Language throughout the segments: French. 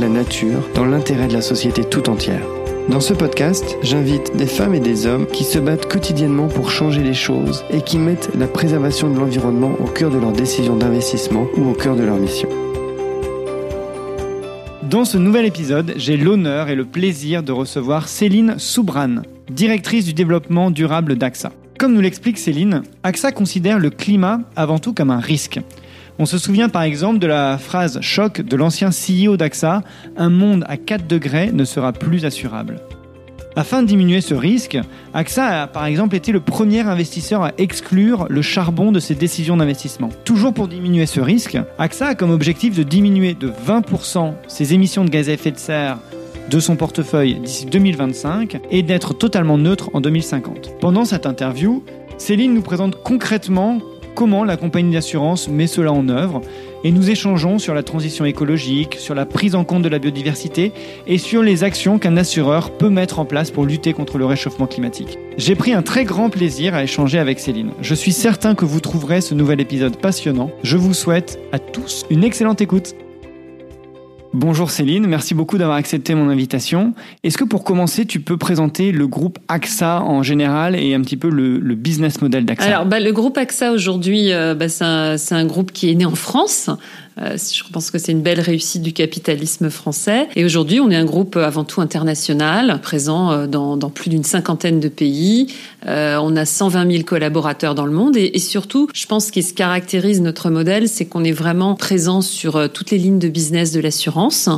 la nature dans l'intérêt de la société tout entière. Dans ce podcast, j'invite des femmes et des hommes qui se battent quotidiennement pour changer les choses et qui mettent la préservation de l'environnement au cœur de leurs décisions d'investissement ou au cœur de leur mission. Dans ce nouvel épisode, j'ai l'honneur et le plaisir de recevoir Céline Soubran, directrice du développement durable d'AXA. Comme nous l'explique Céline, AXA considère le climat avant tout comme un risque. On se souvient par exemple de la phrase choc de l'ancien CEO d'AXA Un monde à 4 degrés ne sera plus assurable. Afin de diminuer ce risque, AXA a par exemple été le premier investisseur à exclure le charbon de ses décisions d'investissement. Toujours pour diminuer ce risque, AXA a comme objectif de diminuer de 20% ses émissions de gaz à effet de serre de son portefeuille d'ici 2025 et d'être totalement neutre en 2050. Pendant cette interview, Céline nous présente concrètement comment la compagnie d'assurance met cela en œuvre et nous échangeons sur la transition écologique, sur la prise en compte de la biodiversité et sur les actions qu'un assureur peut mettre en place pour lutter contre le réchauffement climatique. J'ai pris un très grand plaisir à échanger avec Céline. Je suis certain que vous trouverez ce nouvel épisode passionnant. Je vous souhaite à tous une excellente écoute. Bonjour Céline, merci beaucoup d'avoir accepté mon invitation. Est-ce que pour commencer, tu peux présenter le groupe AXA en général et un petit peu le, business model d'AXA Alors, bah, le groupe AXA aujourd'hui, euh, bah, c'est un, un, groupe qui est né en France. Euh, je pense que c'est une belle réussite du capitalisme français. Et aujourd'hui, on est un groupe avant tout international, présent euh, dans, plus d'une cinquantaine de pays. Euh, on a 120 000 collaborateurs dans le monde. Et, surtout, je pense ce qui se caractérise notre modèle, c'est qu'on est vraiment présent sur euh, toutes les lignes de business de l'assurance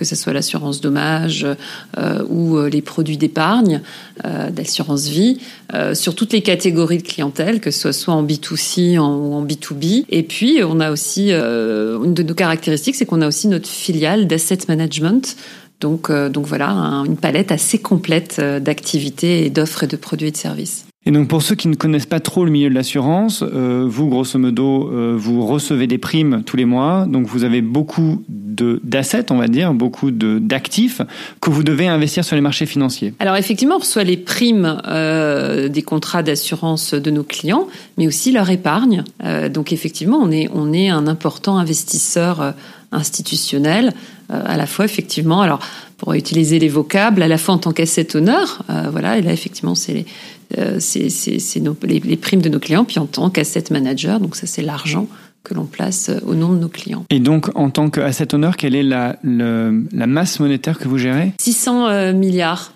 que ce soit l'assurance dommage euh, ou euh, les produits d'épargne, euh, d'assurance vie, sur toutes les catégories de clientèle, que ce soit, en B2C ou en B2B. Et puis, on a aussi, une de nos caractéristiques, c'est qu'on a aussi notre filiale d'asset management. Donc, donc voilà, une palette assez complète d'activités et d'offres et de produits et de services. Et donc pour ceux qui ne connaissent pas trop le milieu de l'assurance, euh, vous grosso modo, euh, vous recevez des primes tous les mois, donc vous avez beaucoup d'assets, on va dire, beaucoup d'actifs que vous devez investir sur les marchés financiers. Alors effectivement, on reçoit les primes euh, des contrats d'assurance de nos clients, mais aussi leur épargne. Donc effectivement, on est on est un important investisseur institutionnel, à la fois effectivement, alors pour utiliser les vocables, à la fois en tant qu'asset honneur, voilà, et là effectivement c'est les c'est les, les, primes de nos clients, puis en tant qu'asset manager, donc ça c'est l'argent que l'on place euh, au nom de nos clients. Et donc, en tant qu'asset owner, quelle est la, la, masse monétaire que vous gérez? 600 euh, milliards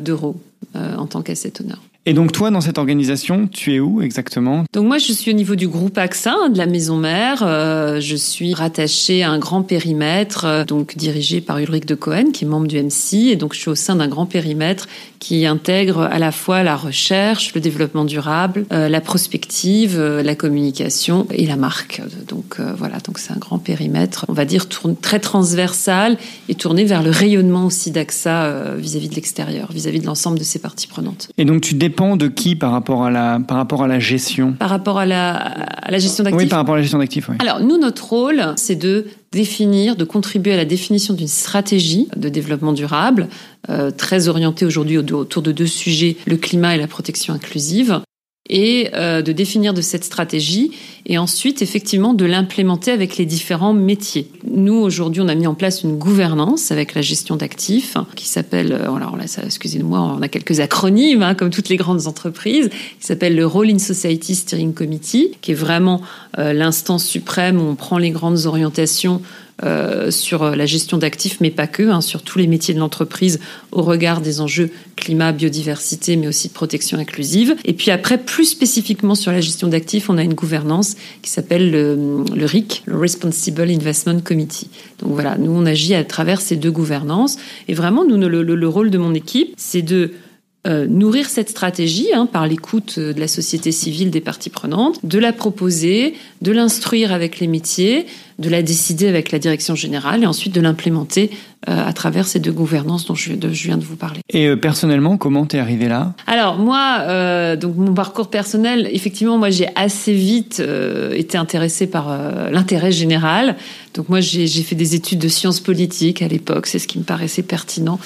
d'euros en tant qu'asset owner. Et donc toi, dans cette organisation, tu es où exactement? Donc moi, je suis au niveau du groupe AXA, hein, de la maison mère. Euh, je suis rattachée à un grand périmètre, euh, donc dirigé par Ulrich de Cohen, qui est membre du MC. Et donc je suis au sein d'un grand périmètre qui intègre à la fois la recherche, le développement durable, euh, la prospective, la communication et la marque. Donc voilà, donc c'est un grand périmètre, on va dire très transversal et tourné vers le rayonnement aussi d'AXA vis-à-vis de l'extérieur, vis-à-vis de l'ensemble de ses parties prenantes. Et donc tu dépend de qui par rapport à la, par rapport à la gestion Par rapport à la, à la gestion d'actifs Oui, par rapport à la gestion d'actifs, oui. Alors, nous, notre rôle, c'est de définir, de contribuer à la définition d'une stratégie de développement durable, euh, très orientée aujourd'hui autour de deux sujets, le climat et la protection inclusive et euh, de définir de cette stratégie et ensuite effectivement de l'implémenter avec les différents métiers. Nous aujourd'hui on a mis en place une gouvernance avec la gestion d'actifs qui s'appelle euh, alors là excusez-moi on a quelques acronymes hein, comme toutes les grandes entreprises qui s'appelle le Role in Society Steering Committee qui est vraiment euh, l'instance suprême où on prend les grandes orientations euh, sur la gestion d'actifs, mais pas que, hein, sur tous les métiers de l'entreprise au regard des enjeux climat, biodiversité, mais aussi de protection inclusive. Et puis après, plus spécifiquement sur la gestion d'actifs, on a une gouvernance qui s'appelle le, RIC, le Responsible Investment Committee. Donc voilà, nous on agit à travers ces deux gouvernances. Et vraiment, nous, le, le rôle de mon équipe, c'est de euh, nourrir cette stratégie hein, par l'écoute de la société civile des parties prenantes, de la proposer, de l'instruire avec les métiers, de la décider avec la direction générale et ensuite de l'implémenter euh, à travers ces deux gouvernances dont je, viens de vous parler. Et euh, personnellement, comment t'es arrivé là? Alors moi, euh, donc mon parcours personnel, effectivement, moi j'ai assez vite été intéressée par l'intérêt général. Donc moi j'ai fait des études de sciences politiques à l'époque, c'est ce qui me paraissait pertinent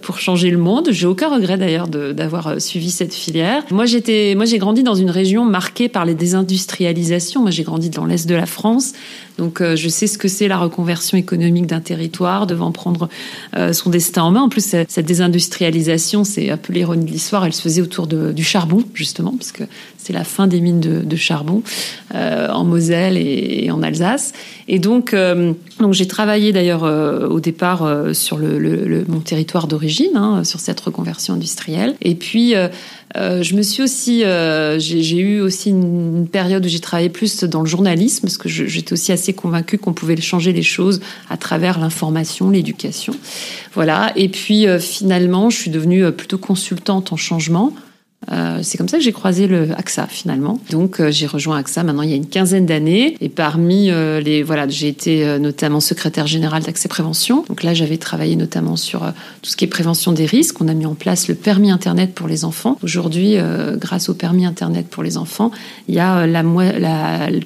pour changer le monde. J'ai aucun regret d'ailleurs d'avoir suivi cette filière. Moi j'étais, moi j'ai grandi dans une région marquée par les désindustrialisations. Moi j'ai grandi dans l'est de la France, donc je sais ce que c'est la reconversion économique d'un territoire devant prendre euh, son destin en main. En plus, cette désindustrialisation, c'est un peu l'ironie de l'histoire, elle se faisait autour du charbon, justement, puisque c'est la fin des mines de, charbon euh, en Moselle et, en Alsace. Et donc, euh, donc j'ai travaillé d'ailleurs au départ sur le, mon territoire d'origine, hein, sur cette reconversion industrielle. Et puis, je me suis aussi, j'ai eu aussi une, période où j'ai travaillé plus dans le journalisme, parce que j'étais aussi assez convaincue qu'on pouvait changer les choses à travers l'information, les éducation. Voilà. Et puis euh, finalement, je suis devenue euh, plutôt consultante en changement. Euh, c'est comme ça que j'ai croisé le AXA finalement. Donc euh, j'ai rejoint AXA maintenant il y a une quinzaine d'années et parmi euh, les voilà j'ai été notamment secrétaire générale d'Accès Prévention. Donc là j'avais travaillé notamment sur tout ce qui est prévention des risques. On a mis en place le permis internet pour les enfants. Aujourd'hui grâce au permis internet pour les enfants il y a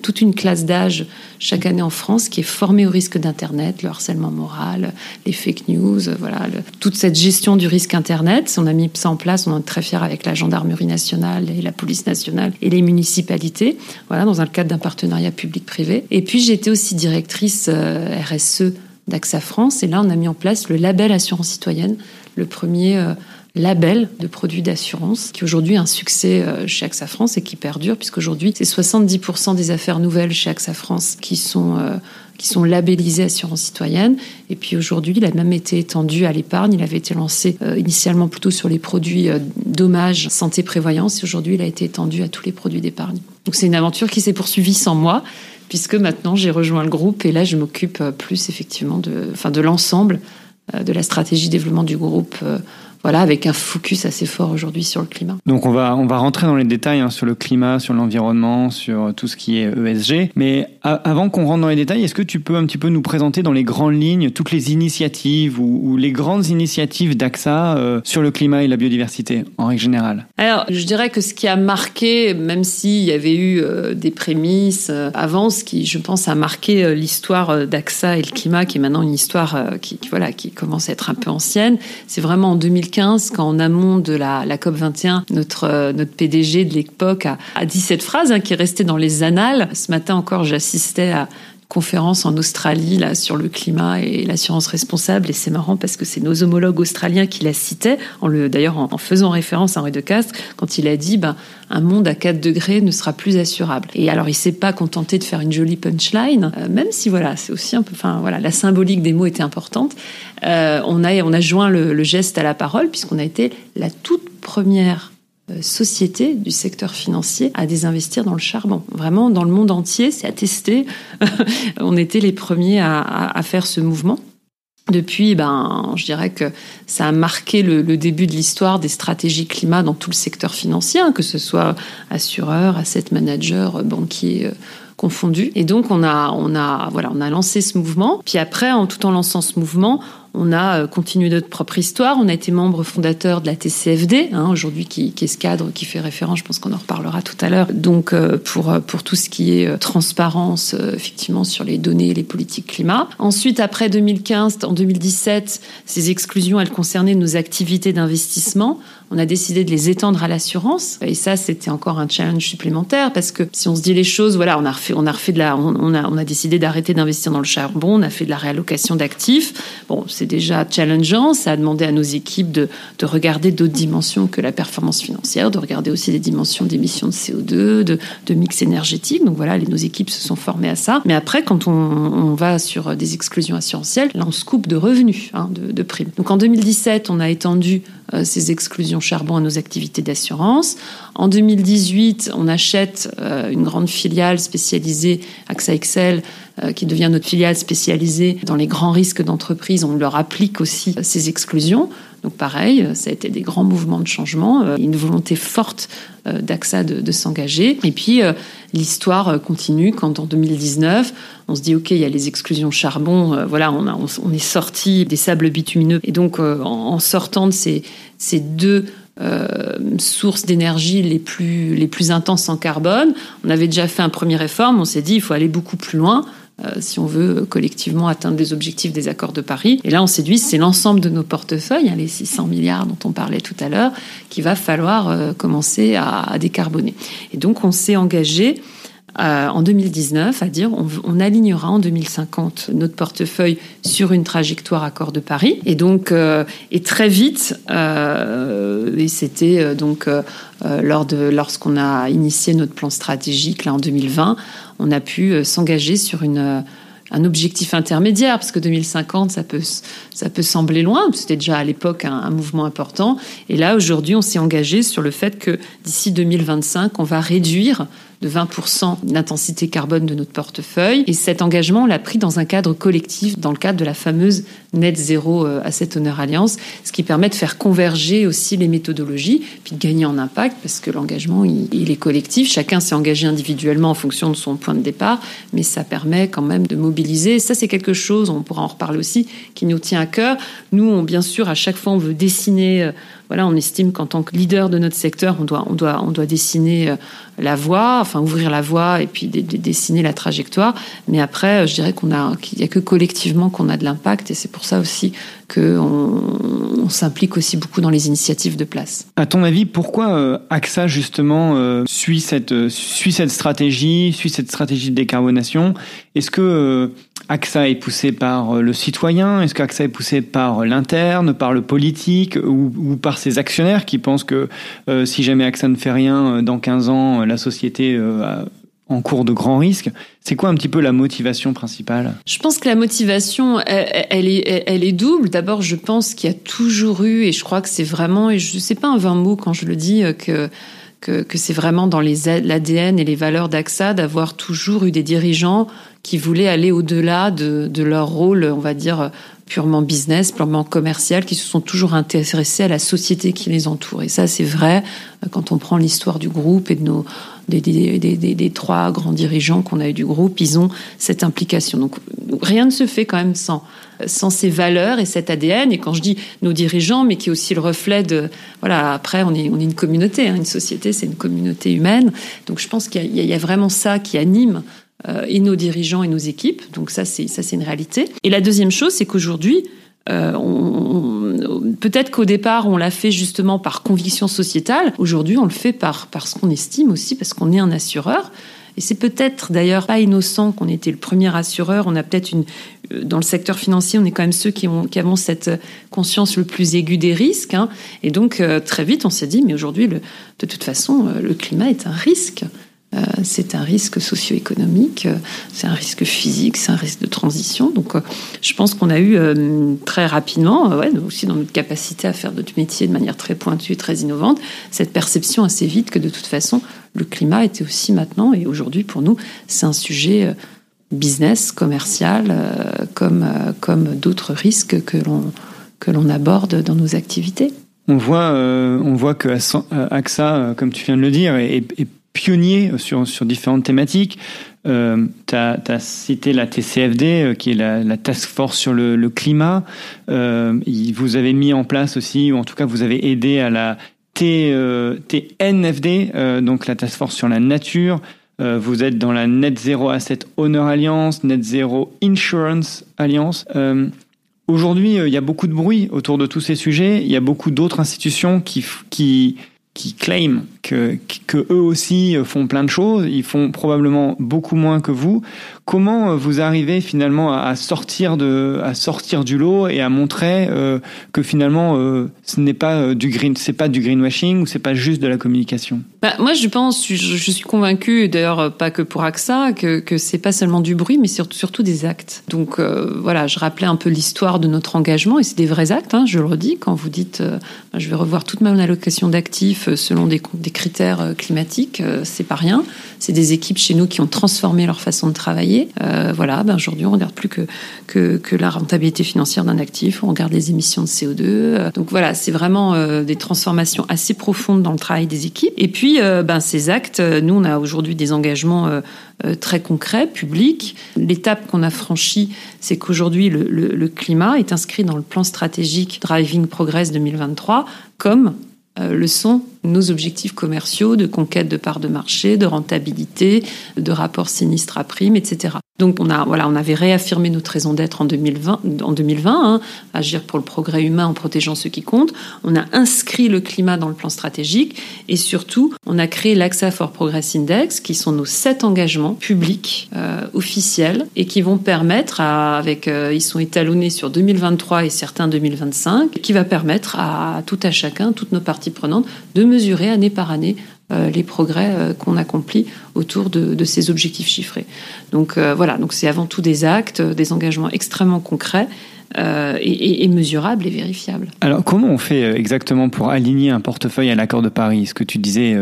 toute une classe d'âge chaque année en France qui est formée au risque d'internet, le harcèlement moral, les fake news, voilà toute cette gestion du risque internet. On a mis ça en place. On est très fiers avec la gendarmerie nationale et la police nationale et les municipalités, voilà, dans un cadre d'un partenariat public-privé. Et puis j'étais aussi directrice euh, RSE d'AXA France, et là on a mis en place le label assurance citoyenne, le premier euh, label de produits d'assurance, qui aujourd'hui est un succès euh, chez AXA France et qui perdure, puisqu'aujourd'hui, c'est 70% des affaires nouvelles chez AXA France qui sont qui sont labellisés assurance citoyenne. Et puis aujourd'hui, il a même été étendu à l'épargne. Il avait été lancé euh, initialement plutôt sur les produits euh, dommages, santé, prévoyance. Et aujourd'hui, il a été étendu à tous les produits d'épargne. Donc c'est une aventure qui s'est poursuivie sans moi, puisque maintenant j'ai rejoint le groupe et là je m'occupe euh, plus effectivement de, enfin, de l'ensemble de la stratégie développement du groupe voilà, avec un focus assez fort aujourd'hui sur le climat. Donc on va on va rentrer dans les détails hein, sur le climat, sur l'environnement, sur tout ce qui est ESG. Mais avant qu'on rentre dans les détails, est-ce que tu peux un petit peu nous présenter dans les grandes lignes toutes les initiatives ou, les grandes initiatives d'AXA euh, sur le climat et la biodiversité en règle générale? Alors je dirais que ce qui a marqué, même s'il y avait eu euh, des prémices euh, avant, ce qui je pense a marqué l'histoire d'AXA et le climat, qui est maintenant une histoire qui, qui, voilà qui commence à être un peu ancienne, c'est vraiment en 2015 quand en amont de la, COP 21, notre, euh, notre PDG de l'époque a, dit cette phrase hein, qui est restée dans les annales. Ce matin encore, j'assistais à conférence en Australie là sur le climat et l'assurance responsable. Et c'est marrant parce que c'est nos homologues australiens qui la citaient en le d'ailleurs en, faisant référence à Henri de Castres quand il a dit ben un monde à 4 degrés ne sera plus assurable. Et alors il s'est pas contenté de faire une jolie punchline euh, même si voilà c'est aussi un peu enfin voilà la symbolique des mots était importante. Euh, on a on a joint le, le geste à la parole puisqu'on a été la toute première société du secteur financier à désinvestir dans le charbon. Vraiment, dans le monde entier, c'est attesté. on était les premiers à, faire ce mouvement. Depuis, ben, je dirais que ça a marqué le, le début de l'histoire des stratégies climat dans tout le secteur financier, hein, que ce soit assureur, asset manager, banquier euh, confondus. Et donc on a, on a, voilà, on a lancé ce mouvement. Puis après, en tout en lançant ce mouvement, on a euh, continué notre propre histoire. On a été membre fondateur de la TCFD, hein, aujourd'hui qui, est ce cadre qui fait référence. Je pense qu'on en reparlera tout à l'heure. Donc euh, pour euh, pour tout ce qui est transparence, effectivement sur les données, et les politiques climat. Ensuite, après 2015, en 2017, ces exclusions, elles concernaient nos activités d'investissement. On a décidé de les étendre à l'assurance. Et ça, c'était encore un challenge supplémentaire parce que si on se dit les choses, voilà, on a on a refait de la, on a, on a décidé d'arrêter d'investir dans le charbon. On a fait de la réallocation d'actifs. Bon, c'est déjà challengeant. Ça a demandé à nos équipes de, de regarder d'autres dimensions que la performance financière, de regarder aussi des dimensions d'émissions de CO2, de, mix énergétique. Donc voilà, les, nos équipes se sont formées à ça. Mais après, quand on, va sur des exclusions assurantielles, là, on se coupe de revenus, hein, de primes. Donc en 2017, on a étendu euh, ces exclusions charbon à nos activités d'assurance. En 2018, on achète euh, une grande filiale spécialisée, AXA Excel, euh, qui devient notre filiale spécialisée dans les grands risques d'entreprise. On leur applique aussi ces exclusions. Donc pareil, ça a été des grands mouvements de changement, une volonté forte d'AXA de, s'engager. Et puis l'histoire continue quand en 2019, on se dit ok, il y a les exclusions charbon, voilà, on, est sorti des sables bitumineux. Et donc en, sortant de ces, deux euh, sources d'énergie les plus, les plus intenses en carbone. On avait déjà fait un premier réforme, on s'est dit il faut aller beaucoup plus loin. Euh, si on veut collectivement atteindre les objectifs des accords de Paris. Et là, on séduit, c'est l'ensemble de nos portefeuilles, hein, les 600 milliards dont on parlait tout à l'heure, qu'il va falloir euh, commencer à, décarboner. Et donc, on s'est engagé euh, en 2019 à dire on, alignera en 2050 notre portefeuille sur une trajectoire accord de Paris. Et donc, et très vite, et c'était donc lors de lorsqu'on a initié notre plan stratégique là en 2020, on a pu s'engager sur une un objectif intermédiaire, parce que 2050, ça peut, ça peut sembler loin, c'était déjà à l'époque un, un, mouvement important. Et là, aujourd'hui, on s'est engagé sur le fait que d'ici 2025, on va réduire de 20% d'intensité carbone de notre portefeuille. Et cet engagement, on l'a pris dans un cadre collectif, dans le cadre de la fameuse Net Zero euh, Asset Owner Alliance, ce qui permet de faire converger aussi les méthodologies, puis de gagner en impact, parce que l'engagement, il, est collectif. Chacun s'est engagé individuellement en fonction de son point de départ, mais ça permet quand même de mobiliser. Ça, c'est quelque chose, on pourra en reparler aussi, qui nous tient à cœur. Nous, on, bien sûr, à chaque fois, on veut dessiner euh, voilà, on estime qu'en tant que leader de notre secteur, on doit, on doit, on doit dessiner euh, la voie, enfin ouvrir la voie et puis dessiner la trajectoire. Mais après, euh, je dirais qu'il y a que collectivement qu'on a de l'impact et c'est pour ça aussi qu'on on, s'implique aussi beaucoup dans les initiatives de place. À ton avis, pourquoi euh, AXA justement suit cette suit cette stratégie, suit cette stratégie de décarbonation? Est-ce que AXA est poussé par le citoyen? Est-ce qu'AXA est poussé par l'interne, par le politique ou, par ses actionnaires qui pensent que euh, si jamais AXA ne fait rien, euh, dans 15 ans, euh, la société en cours de grands risques. C'est quoi un petit peu la motivation principale? Je pense que la motivation, elle, est, elle est double. D'abord, je pense qu'il y a toujours eu, et je crois que c'est vraiment, et je sais pas un vain mot quand je le dis, que que, que c'est vraiment dans l'ADN et les valeurs d'AXA d'avoir toujours eu des dirigeants qui voulaient aller au-delà de, de, leur rôle, on va dire, purement business, purement commercial, qui se sont toujours intéressés à la société qui les entoure. Et ça, c'est vrai euh, quand on prend l'histoire du groupe et de nos des, des, des, des trois grands dirigeants qu'on a eu du groupe, ils ont cette implication. Donc rien ne se fait quand même sans sans ces valeurs et cet ADN. Et quand je dis nos dirigeants, mais qui est aussi le reflet de voilà. Après, on est on est une communauté, hein, une société, c'est une communauté humaine. Donc je pense qu'il y, y, a vraiment ça qui anime et nos dirigeants et nos équipes. Donc ça, c'est ça, c'est une réalité. Et la deuxième chose, c'est qu'aujourd'hui, euh, peut-être qu'au départ, on l'a fait justement par conviction sociétale. Aujourd'hui, on le fait par parce qu'on estime aussi, parce qu'on est un assureur. Et c'est peut-être d'ailleurs pas innocent qu'on était le premier assureur. On a peut-être une euh, dans le secteur financier, on est quand même ceux qui, ont, qui avons cette conscience le plus aiguë des risques. Hein. Et donc très vite, on s'est dit, mais aujourd'hui, de toute façon, le climat est un risque. Euh, c'est un risque socio-économique, euh, c'est un risque physique, c'est un risque de transition. Donc, euh, je pense qu'on a eu très rapidement, aussi dans notre capacité à faire notre métier de manière très pointue très innovante, cette perception assez vite que de toute façon, le climat était aussi maintenant et aujourd'hui pour nous, c'est un sujet business, commercial, comme, comme d'autres risques que l'on que l'on aborde dans nos activités. On voit, on voit que AXA, comme tu viens de le dire, est pionnier sur, sur différentes thématiques. Euh, tu as, cité la TCFD, euh, qui est la, task force sur le, le climat. Euh, vous avez mis en place aussi, ou en tout cas vous avez aidé à la T, euh, TNFD, euh, donc la task force sur la nature. Vous êtes dans la Net Zero Asset Owner Alliance, Net Zero Insurance Alliance. Aujourd'hui, il y a beaucoup de bruit autour de tous ces sujets. Il y a beaucoup d'autres institutions qui, qui qui claiment que, eux aussi font plein de choses, ils font probablement beaucoup moins que vous. Comment euh, vous arrivez finalement à sortir de, à sortir du lot et à montrer euh, que finalement euh, ce n'est pas du green, c'est pas du greenwashing ou c'est pas juste de la communication? Bah, Moi, je pense, je, suis convaincue, d'ailleurs pas que pour AXA, que que c'est pas seulement du bruit, mais surtout, surtout des actes. Donc voilà, je rappelais un peu l'histoire de notre engagement et c'est des vrais actes. Hein, je le redis quand vous dites, bah, je vais revoir toute mon allocation d'actifs selon des, des critères euh, climatiques, euh, c'est pas rien. C'est des équipes chez nous qui ont transformé leur façon de travailler. Euh, voilà, ben aujourd'hui, on regarde plus que, que, la rentabilité financière d'un actif, on regarde les émissions de CO2. Euh, donc voilà, c'est vraiment des transformations assez profondes dans le travail des équipes. Et puis, ben, ces actes, nous, on a aujourd'hui des engagements très concrets, publics. L'étape qu'on a franchie, c'est qu'aujourd'hui, le, le, le climat est inscrit dans le plan stratégique Driving Progress 2023 comme le sont nos objectifs commerciaux de conquête de parts de marché, de rentabilité, de rapport sinistre à prime, etc. Donc on a voilà, on avait réaffirmé notre raison d'être en 2020, en 2020, hein, agir pour le progrès humain en protégeant ceux qui comptent. On a inscrit le climat dans le plan stratégique et surtout on a créé l'AXA for Progress Index, qui sont nos sept engagements publics euh, officiels et qui vont permettre, à, avec euh, ils sont étalonnés sur 2023 et certains 2025, qui va permettre à tout à chacun, toutes nos parties prenantes, de mesurer année par année euh, les progrès euh, qu'on accomplit autour de, ces objectifs chiffrés. Donc euh, voilà, donc c'est avant tout des actes, des engagements extrêmement concrets. et, mesurables et vérifiables. Alors comment on fait exactement pour aligner un portefeuille à l'accord de Paris? Ce que tu disais,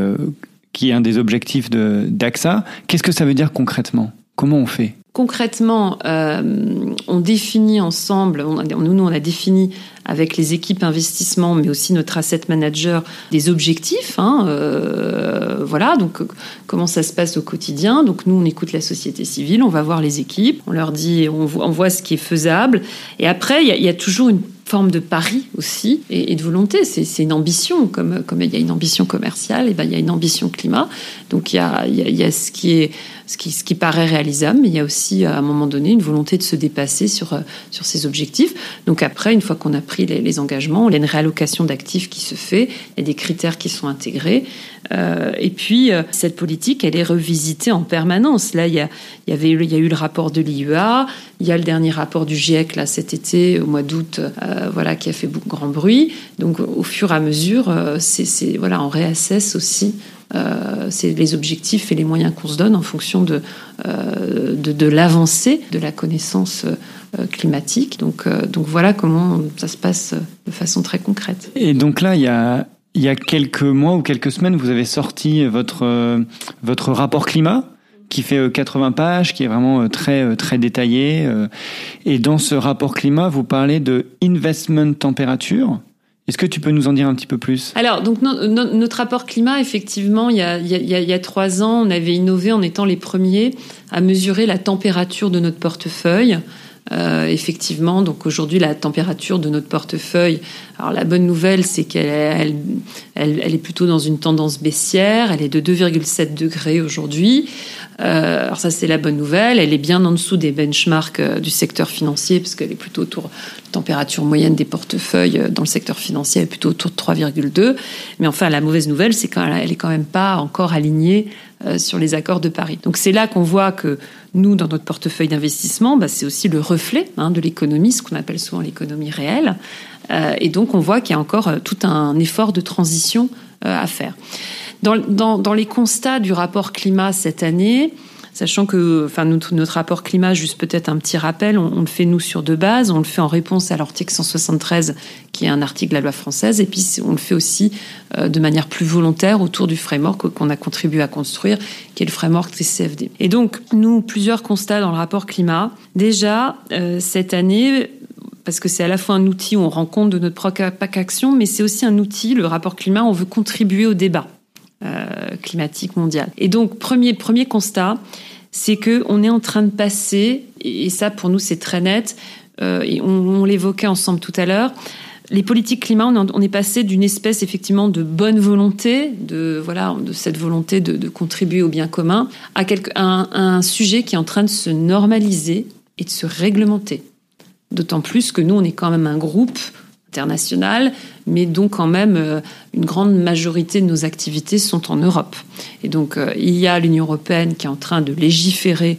qui est un des objectifs d'AXA, qu'est-ce que ça veut dire concrètement? Comment on fait? Concrètement, on définit ensemble, nous, nous, on a défini avec les équipes investissement, mais aussi notre asset manager, des objectifs. Hein, euh, voilà, donc comment ça se passe au quotidien. Donc nous, on écoute la société civile, on va voir les équipes, on leur dit, on, voit ce qui est faisable. Et après, il y, a toujours une forme de pari aussi et, de volonté. C'est une ambition, comme, il y a une ambition commerciale, et ben il y a une ambition climat. Donc il y a, il y a, ce qui est ce qui, paraît réalisable, mais il y a aussi à un moment donné une volonté de se dépasser sur sur ces objectifs. Donc après, une fois qu'on a pris les, engagements. Il y a une réallocation d'actifs qui se fait, il y a des critères qui sont intégrés. Euh, et puis, euh, cette politique, elle est revisitée en permanence. Là, il y, a, il, y avait, il y a eu le rapport de l'IEA, il y a le dernier rapport du GIEC, là, cet été, au mois d'août, euh, voilà, qui a fait grand bruit. Donc, au fur et à mesure, c'est, voilà, on réassesse aussi c'est les objectifs et les moyens qu'on se donne en fonction de, de, de l'avancée de la connaissance euh, climatique. Donc, euh, donc voilà comment ça se passe de façon très concrète. Et donc là, il y a, y a quelques mois ou quelques semaines, vous avez sorti votre, euh, votre rapport climat qui fait 80 pages, qui est vraiment très très détaillé. Et dans ce rapport climat, vous parlez de investment température. Est-ce que tu peux nous en dire un petit peu plus? Alors, donc notre rapport climat, effectivement, il y, a, trois ans, on avait innové en étant les premiers à mesurer la température de notre portefeuille. Euh, effectivement, donc aujourd'hui, la température de notre portefeuille. Alors la bonne nouvelle, c'est qu'elle elle, elle, est plutôt dans une tendance baissière. Elle est de 2,7 degrés aujourd'hui. Euh, alors ça, c'est la bonne nouvelle. Elle est bien en dessous des benchmarks euh, du secteur financier, parce qu'elle est plutôt autour la température moyenne des portefeuilles euh, dans le secteur financier est plutôt autour de 3,2. Mais enfin, la mauvaise nouvelle, c'est qu'elle est quand même pas encore alignée euh, sur les accords de Paris. Donc c'est là qu'on voit que nous, dans notre portefeuille d'investissement, bah, c'est aussi le reflet hein, de l'économie, ce qu'on appelle souvent l'économie réelle. Et donc on voit qu'il y a encore tout un effort de transition à faire. Dans, les constats du rapport climat cette année, sachant que enfin, notre, rapport climat, juste peut-être un petit rappel, on, le fait nous sur deux bases. On le fait en réponse à l'article 173, qui est un article de la loi française, et puis on le fait aussi euh, de manière plus volontaire autour du framework qu'on a contribué à construire, qui est le framework TCFD. Et donc, nous, plusieurs constats dans le rapport climat. Déjà, euh, cette année, parce que c'est à la fois un outil où on rend compte de notre propre action, mais c'est aussi un outil, le rapport climat, on veut contribuer au débat. Euh, climatique mondiale. Et donc, premier, premier constat, c'est que on est en train de passer, et ça pour nous c'est très net, euh, et on, l'évoquait ensemble tout à l'heure, les politiques climat, on, est passé d'une espèce effectivement de bonne volonté, de voilà, de cette volonté de, contribuer au bien commun, à, quelque, un, un, sujet qui est en train de se normaliser et de se réglementer. D'autant plus que nous, on est quand même un groupe international, mais dont quand même euh, une grande majorité de nos activités sont en Europe. Et donc euh, il y a l'Union européenne qui est en train de légiférer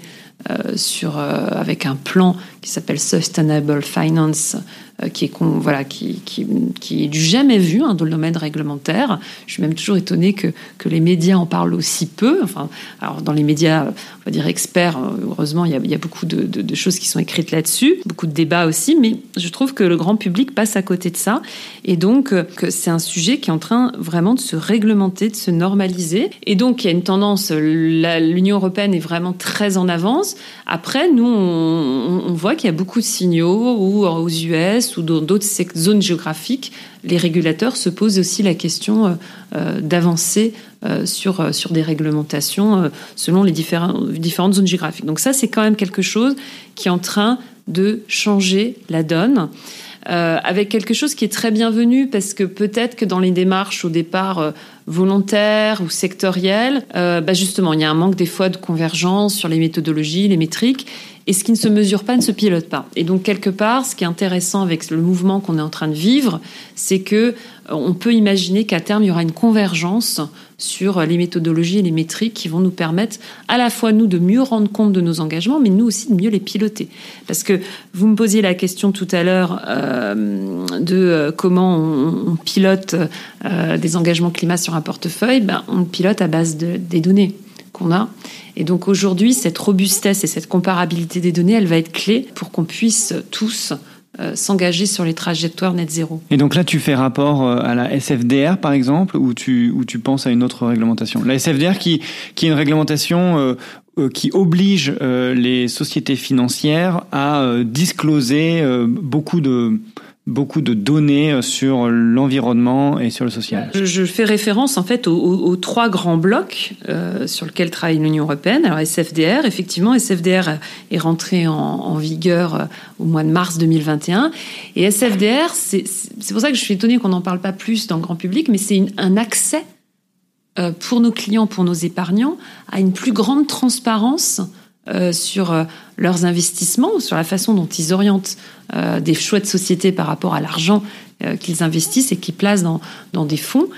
euh, sur, avec un plan qui s'appelle Sustainable Finance, euh, qui est voilà qui, qui, est du jamais vu hein, dans le domaine réglementaire. Je suis même toujours étonnée que, que les médias en parlent aussi peu. Enfin, alors dans les médias, on va dire experts, euh, heureusement, il y a, beaucoup de, choses qui sont écrites là-dessus, beaucoup de débats aussi, mais je trouve que le grand public passe à côté de ça, et donc euh, c'est un sujet qui est en train vraiment de se réglementer, de se normaliser, et donc il y a une tendance. L'Union européenne est vraiment très en avance. Après, nous, on, on voit qu'il y a beaucoup de signaux ou aux US ou dans d'autres zones géographiques, les régulateurs se posent aussi la question euh, euh, d'avancer euh, sur, sur des réglementations selon les différentes zones géographiques. Donc ça, c'est quand même quelque chose qui est en train de changer la donne. avec quelque chose qui est très bienvenu parce que peut-être que dans les démarches au départ volontaires ou sectorielles, bah justement, il y a un manque des fois de convergence sur les méthodologies, les métriques, et ce qui ne se mesure pas ne se pilote pas. Et donc quelque part, ce qui est intéressant avec le mouvement qu'on est en train de vivre, c'est que euh, on peut imaginer qu'à terme il y aura une convergence sur les méthodologies et les métriques qui vont nous permettre à la fois nous de mieux rendre compte de nos engagements, mais nous aussi de mieux les piloter. Parce que vous me posiez la question tout à l'heure euh, de euh, comment on, pilote euh, des engagements climat sur un portefeuille. Ben, on le pilote à base de, des données qu'on a. Et donc aujourd'hui, cette robustesse et cette comparabilité des données, elle va être clé pour qu'on puisse tous s'engager sur les trajectoires net zéro. Et donc là, tu fais rapport euh, à la SFDR, par exemple, ou tu, ou tu penses à une autre réglementation? La SFDR qui, qui est une réglementation euh, qui oblige les sociétés financières à discloser beaucoup de beaucoup de données euh, sur l'environnement et sur le social. Je, fais référence en fait aux, trois grands blocs euh, sur lesquels travaille l'Union européenne. Alors SFDR, effectivement, SFDR est rentré en, vigueur euh, au mois de mars 2021. Et SFDR, c'est pour ça que je suis étonnée qu'on n'en parle pas plus dans le grand public, mais c'est un accès pour nos clients, pour nos épargnants, à une plus grande transparence euh, sur euh, leurs investissements, sur la façon dont ils orientent euh, des choix de société par rapport à l'argent qu'ils investissent et qu'ils placent dans, dans des fonds,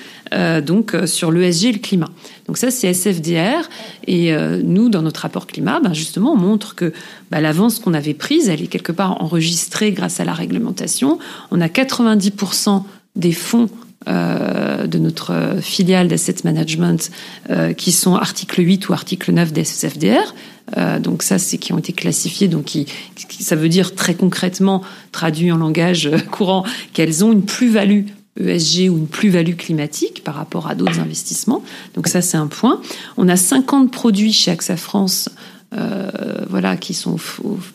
donc sur l'ESG et le climat. Donc ça, c'est SFDR. Et nous, dans notre rapport climat, ben justement, on montre que ben, l'avance qu'on avait prise, elle est quelque part enregistrée grâce à la réglementation. On a 90% des fonds euh, de notre filiale d'asset management euh, qui sont article 8 ou article 9 des SFDR. Euh, donc ça, c'est qui ont été classifiés. Donc qui, ça veut dire très concrètement, traduit en langage courant, qu'elles ont une plus-value ESG ou une plus-value climatique par rapport à d'autres investissements. Donc ça, c'est un point. On a 50 produits chez AXA France euh, voilà, qui sont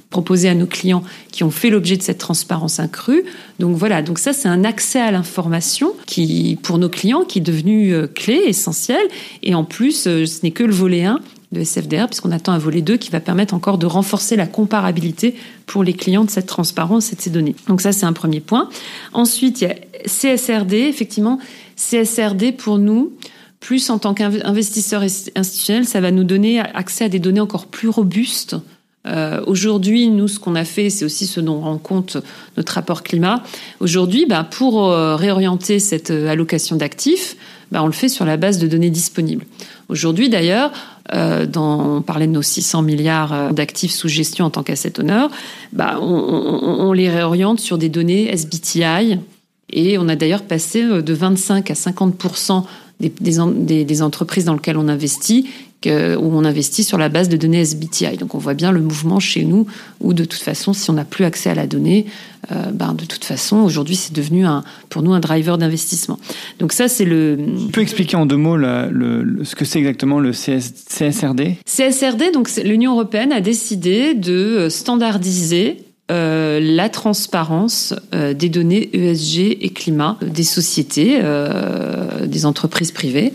proposés à nos clients, qui ont fait l'objet de cette transparence accrue. Donc voilà, donc ça c'est un accès à l'information qui, pour nos clients, qui est devenu euh, clé, essentiel. Et en plus, euh, ce n'est que le volet 1 de SFDR, puisqu'on attend un volet 2 qui va permettre encore de renforcer la comparabilité pour les clients de cette transparence et de ces données. Donc ça, c'est un premier point. Ensuite, il y a CSRD. Effectivement, CSRD, pour nous, plus en tant qu'investisseur institutionnel, ça va nous donner accès à des données encore plus robustes. Euh, Aujourd'hui, nous, ce qu'on a fait, c'est aussi ce dont rend compte notre rapport climat. Aujourd'hui, bah, pour euh, réorienter cette euh, allocation d'actifs, bah, on le fait sur la base de données disponibles. Aujourd'hui, d'ailleurs, euh, dans, on parlait de nos 600 milliards euh, d'actifs sous gestion en tant qu'asset owner, bah, on, on, on les réoriente sur des données SBTI, et on a d'ailleurs passé de 25 à 50 des, des, entreprises dans lesquelles on investit, où on investit sur la base de données SBTI. Donc on voit bien le mouvement chez nous, où de toute façon, si on n'a plus accès à la donnée, euh, ben, de toute façon, aujourd'hui, c'est devenu un, pour nous un driver d'investissement. Donc ça, c'est le... Tu peux expliquer en deux mots le, ce que c'est exactement le CS, CSRD CSRD, donc l'Union européenne a décidé de standardiser euh, la transparence euh, des données ESG et climat des sociétés, euh, des entreprises privées.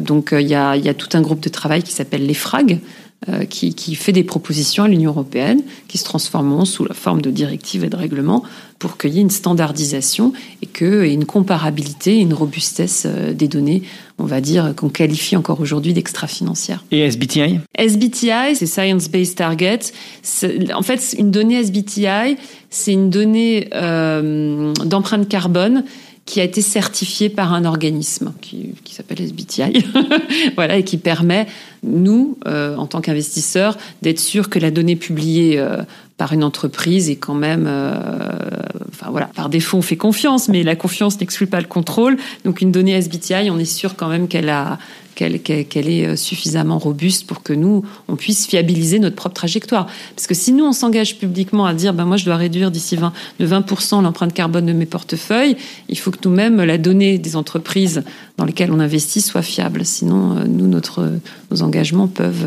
donc il y a, y, a, tout un groupe de travail qui s'appelle l'EFRAG, euh, qui, qui, fait des propositions à l'Union européenne qui se transformeront sous la forme de directives et de règlements pour qu'il y ait une standardisation et, que, et une comparabilité, une robustesse euh, des données, on va dire, qu'on qualifie encore aujourd'hui d'extra-financières. Et SBTI SBTI, c'est Science Based Target. En fait, une donnée SBTI, c'est une donnée euh, d'empreinte carbone qui a été certifié par un organisme qui, s'appelle SBTI, voilà, et qui permet, nous, euh, en tant qu'investisseurs, d'être sûr que la donnée publiée euh, par une entreprise est quand même, euh, enfin voilà, par défaut on fait confiance, mais la confiance n'exclut pas le contrôle. Donc une donnée SBTI, on est sûr quand même qu'elle a, qu'elle est euh, suffisamment robuste pour que nous, on puisse fiabiliser notre propre trajectoire. Parce que si nous, on s'engage publiquement à dire, ben moi, je dois réduire d'ici 20, de 20% l'empreinte carbone de mes portefeuilles, il faut que nous-mêmes, la donnée des entreprises dans lesquelles on investit soit fiable. Sinon, euh, nous, notre, nos engagements peuvent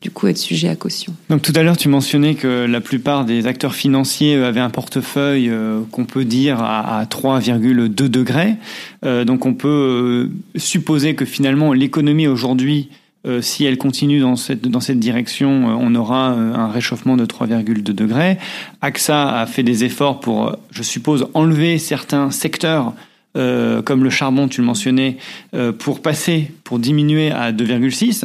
du coup être sujet à caution. Donc tout à l'heure, tu mentionnais que la plupart des acteurs financiers euh, avaient un portefeuille euh, qu'on peut dire à, 3,2 degrés. Euh, donc on peut supposer que finalement l'économie aujourd'hui, si elle continue dans cette, dans cette direction, on aura un réchauffement de 3,2 degrés. AXA a fait des efforts pour, je suppose, enlever certains secteurs comme le charbon, tu le mentionnais, pour passer, pour diminuer à 2,6.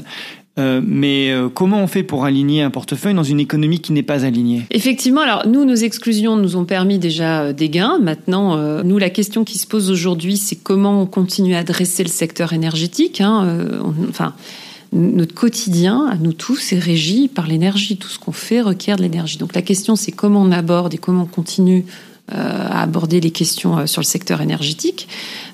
Euh, mais euh, comment on fait pour aligner un portefeuille dans une économie qui n'est pas alignée? Effectivement, alors nous, nos exclusions nous ont permis déjà euh, des gains. Maintenant, nous, la question qui se pose aujourd'hui, c'est comment on continue à adresser le secteur énergétique. Hein, enfin, notre quotidien, à nous tous, est régi par l'énergie. Tout ce qu'on fait requiert de l'énergie. Donc la question, c'est comment on aborde et comment on continue à aborder les questions sur le secteur énergétique.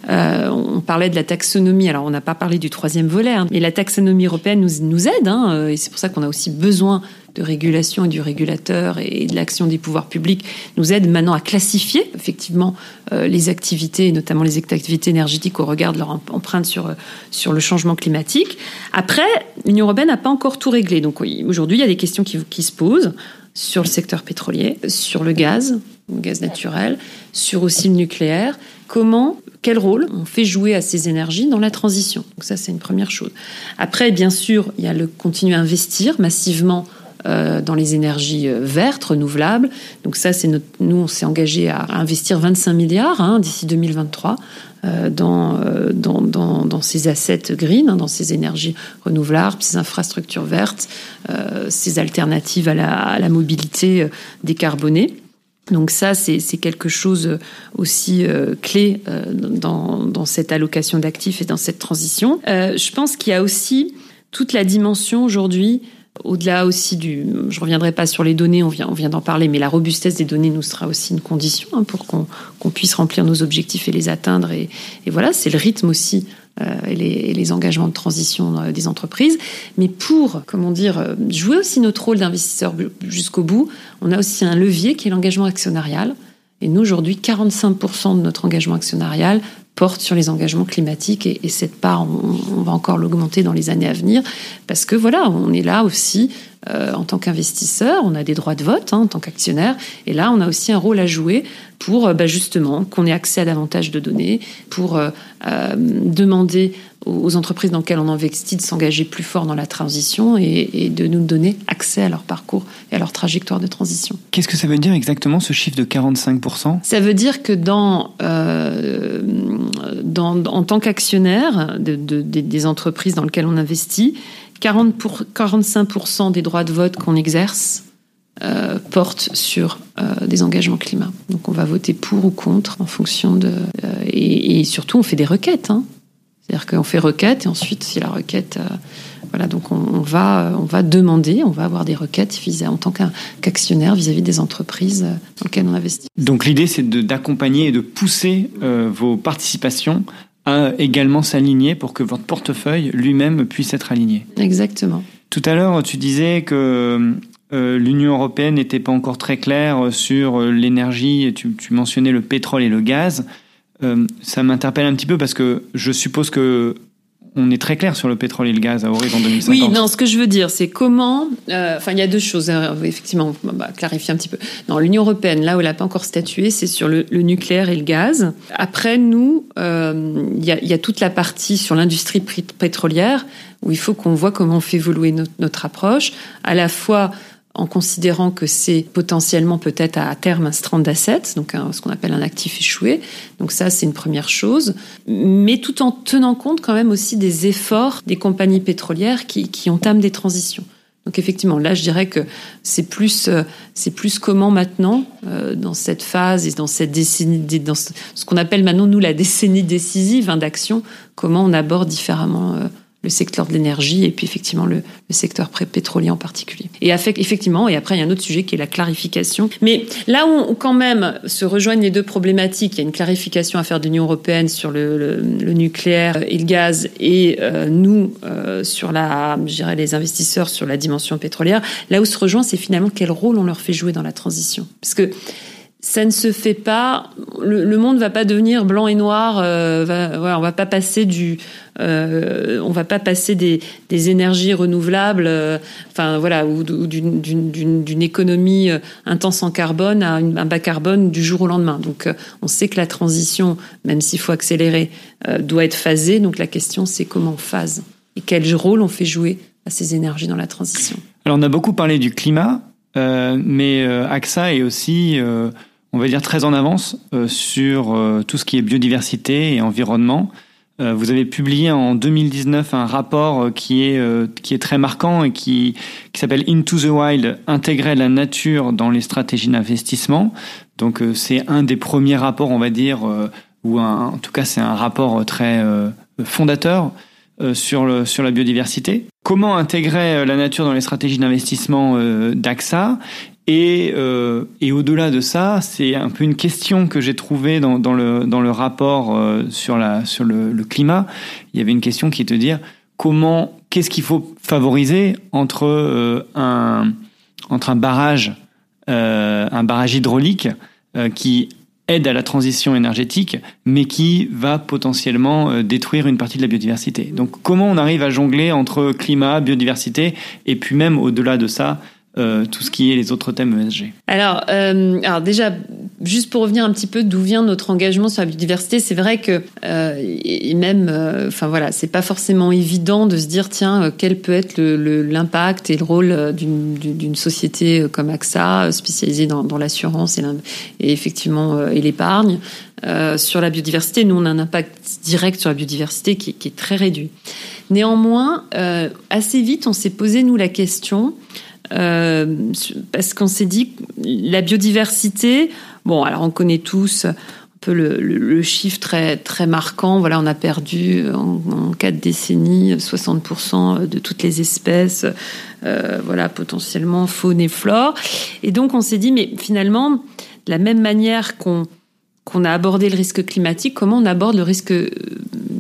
Euh, on parlait de la taxonomie. Alors, on n'a pas parlé du troisième volet, hein, mais la taxonomie européenne nous, nous aide, hein, euh, et c'est pour ça qu'on a aussi besoin de régulation et du régulateur et de l'action des pouvoirs publics nous aide maintenant à classifier effectivement euh, les activités, notamment les activités énergétiques au regard de leur empreinte sur, sur le changement climatique. Après, l'Union européenne n'a pas encore tout réglé. Donc aujourd'hui, il y a des questions qui, qui se posent sur le secteur pétrolier, sur le gaz, gaz naturel, sur aussi le nucléaire. Comment quel rôle on fait jouer à ces énergies dans la transition? Donc ça, c'est une première chose. Après, bien sûr, il y a le continuer à investir massivement euh, dans les énergies euh, vertes, renouvelables. Donc ça, c'est notre, nous, on s'est engagé à investir 25 milliards hein, d'ici 2023 euh, dans, dans, dans, dans, ces assets green, hein, dans ces énergies renouvelables, ces infrastructures vertes, ces alternatives à la, à la mobilité décarbonée. Donc ça, c'est quelque chose aussi euh, clé euh, dans, cette allocation d'actifs et dans cette transition. Euh, je pense qu'il y a aussi toute la dimension aujourd'hui, au-delà aussi du... Je reviendrai pas sur les données, on vient, on vient d'en parler, mais la robustesse des données nous sera aussi une condition hein, pour qu'on puisse remplir nos objectifs et les atteindre. Et, voilà, c'est le rythme aussi euh, et les, les, engagements de transition euh, des entreprises. Mais pour, comment dire, euh, jouer aussi notre rôle d'investisseur jusqu'au bout, on a aussi un levier qui est l'engagement actionnarial. Et nous, aujourd'hui, 45% de notre engagement actionnarial porte sur les engagements climatiques et, et cette part, on, on va encore l'augmenter dans les années à venir parce que voilà, on est là aussi euh, en tant qu'investisseur, on a des droits de vote hein, en tant qu'actionnaire, et là, on a aussi un rôle à jouer pour euh, bah, justement qu'on ait accès à davantage de données, pour euh, demander aux entreprises dans lesquelles on investit de s'engager plus fort dans la transition et, de nous donner accès à leur parcours et à leur trajectoire de transition. Qu'est-ce que ça veut dire exactement ce chiffre de 45% Ça veut dire que dans, dans en tant qu'actionnaire de, des entreprises dans lesquelles on investit, 40 pour, 45% des droits de vote qu'on exerce euh, portent sur euh, des engagements climat. Donc on va voter pour ou contre en fonction de... Euh, et, surtout on fait des requêtes. Hein. C'est-à-dire qu'on fait requête et ensuite si la requête... voilà, donc on, va, on va demander, on va avoir des requêtes en tant qu'actionnaire vis-à-vis des entreprises dans lesquelles on investit. Donc l'idée c'est d'accompagner et de pousser vos participations à également s'aligner pour que votre portefeuille lui-même puisse être aligné. Exactement. Tout à l'heure, tu disais que euh, l'Union européenne n'était pas encore très claire sur euh, l'énergie, tu, tu, mentionnais le pétrole et le gaz. Euh, ça m'interpelle un petit peu parce que je suppose que on est très clair sur le pétrole et le gaz à horizon 2050. Oui, non, ce que je veux dire, c'est comment. Euh, enfin, il y a deux choses, hein, effectivement, on va clarifier un petit peu. Dans l'Union européenne, là où elle n'a pas encore statué, c'est sur le, nucléaire et le gaz. Après, nous, euh, il y, a, y, a, toute la partie sur l'industrie pétrolière où il faut qu'on voit comment on fait évoluer notre, notre approche, à la fois en considérant que c'est potentiellement peut-être à terme un strand d'assets, donc ce qu'on appelle un actif échoué. Donc ça, c'est une première chose. Mais tout en tenant compte quand même aussi des efforts des compagnies pétrolières qui, qui entament des transitions. Donc effectivement, là, je dirais que c'est plus, euh, c'est plus comment maintenant, euh, dans cette phase et dans cette décennie, dans ce qu'on appelle maintenant nous la décennie décisive hein, d'action, comment on aborde différemment euh, le secteur de l'énergie et puis effectivement le, le secteur pétrolier en particulier. Et effectivement, et après il y a un autre sujet qui est la clarification. Mais là où, quand même se rejoignent les deux problématiques, il y a une clarification à faire de l'Union européenne sur le, le, nucléaire et le gaz et euh, nous euh, sur la, je dirais les investisseurs sur la dimension pétrolière. Là où se rejoint, c'est finalement quel rôle on leur fait jouer dans la transition, parce que ça ne se fait pas. Le, le monde va pas devenir blanc et noir. Euh, on va pas passer du, euh, on va pas passer des, énergies renouvelables, euh, enfin voilà, ou, d'une économie intense en carbone à un bas carbone du jour au lendemain. Donc, on sait que la transition, même s'il faut accélérer, doit être phasée. Donc, la question, c'est comment on phase et quel rôle on fait jouer à ces énergies dans la transition. Alors, on a beaucoup parlé du climat, mais AXA est aussi on va dire, très en avance euh, sur euh, tout ce qui est biodiversité et environnement. Euh, vous avez publié en 2019 un rapport qui est, qui est très marquant et qui, qui s'appelle Into the Wild, intégrer la nature dans les stratégies d'investissement. Donc c'est un des premiers rapports, on va dire, ou en tout cas c'est un rapport très fondateur sur, le, sur la biodiversité. Comment intégrer la nature dans les stratégies d'investissement d'AXA? Et, euh, et au-delà de ça, c'est un peu une question que j'ai trouvée dans, le, rapport euh, sur, le, climat. Il y avait une question qui est de dire comment, qu'est-ce qu'il faut favoriser entre euh, un, entre un barrage, un barrage hydraulique qui aide à la transition énergétique, mais qui va potentiellement détruire une partie de la biodiversité. Donc, comment on arrive à jongler entre climat, biodiversité, et puis même au-delà de ça, euh, tout ce qui est les autres thèmes ESG alors, euh, alors déjà, juste pour revenir un petit peu d'où vient notre engagement sur la biodiversité, c'est vrai que euh, et même, enfin voilà, c'est pas forcément évident de se dire tiens quel peut être l'impact et le rôle d'une société comme AXA spécialisée dans, l'assurance et, et, effectivement et l'épargne sur la biodiversité. Nous, on a un impact direct sur la biodiversité qui, qui est très réduit. Néanmoins, assez vite, on s'est posé nous la question. Euh, parce qu'on s'est dit la biodiversité. Bon, alors on connaît tous peu le, chiffre très très marquant. Voilà, on a perdu en, quatre décennies 60% de toutes les espèces. Euh, voilà, potentiellement faune et flore. Et donc on s'est dit, mais finalement, de la même manière qu'on qu'on a abordé le risque climatique, comment on aborde le risque une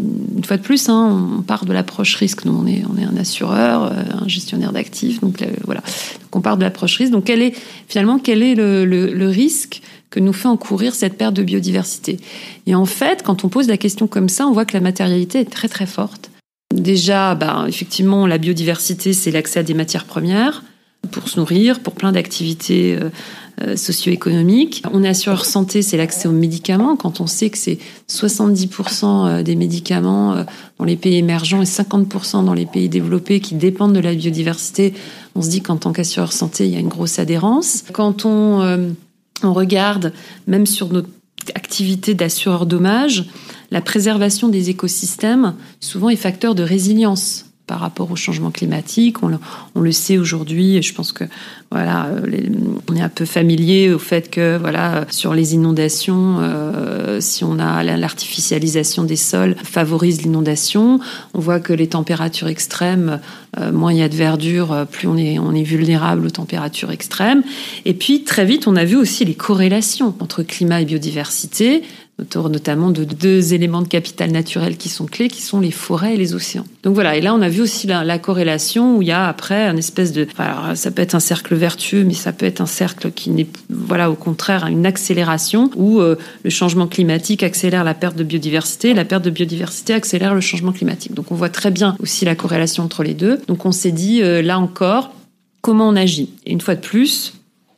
de plus, hein, on part de l'approche risque. Nous, on est, on est un assureur, euh, un gestionnaire d'actifs. Donc, euh, voilà. Donc, on part de l'approche risque. Donc, quel est, finalement, quel est le, le, risque que nous fait encourir cette perte de biodiversité? Et en fait, quand on pose la question comme ça, on voit que la matérialité est très, très forte. Déjà, bah, effectivement, la biodiversité, c'est l'accès à des matières premières pour se nourrir, pour plein d'activités euh, euh, socio-économiques. On est assureur santé, c'est l'accès aux médicaments. Quand on sait que c'est 70% euh, des médicaments dans les pays émergents et 50% dans les pays développés qui dépendent de la biodiversité, on se dit qu'en tant qu'assureur santé, il y a une grosse adhérence. Quand on, on regarde, même sur notre activité d'assureur dommage, la préservation des écosystèmes souvent est facteur de résilience par rapport au changement climatique. On le, on le sait aujourd'hui. Je pense que voilà, euh, on est un peu familier au fait que voilà, sur les inondations, euh, si on a l'artificialisation des sols favorise l'inondation. On voit que les températures extrêmes, euh, moins il y a de verdure, plus on est on est vulnérable aux températures extrêmes. Et puis très vite, on a vu aussi les corrélations entre climat et biodiversité autour notamment de deux éléments de capital naturel qui sont clés, qui sont les forêts et les océans. Donc voilà, et là on a vu aussi la, corrélation où il y a après un espèce de, alors ça peut être un cercle vertueux, mais ça peut être un cercle qui n'est, voilà, au contraire, une accélération où euh, le changement climatique accélère la perte de biodiversité, la perte de biodiversité accélère le changement climatique. Donc on voit très bien aussi la corrélation entre les deux. Donc on s'est dit euh, là encore comment on agit? Et une fois de plus,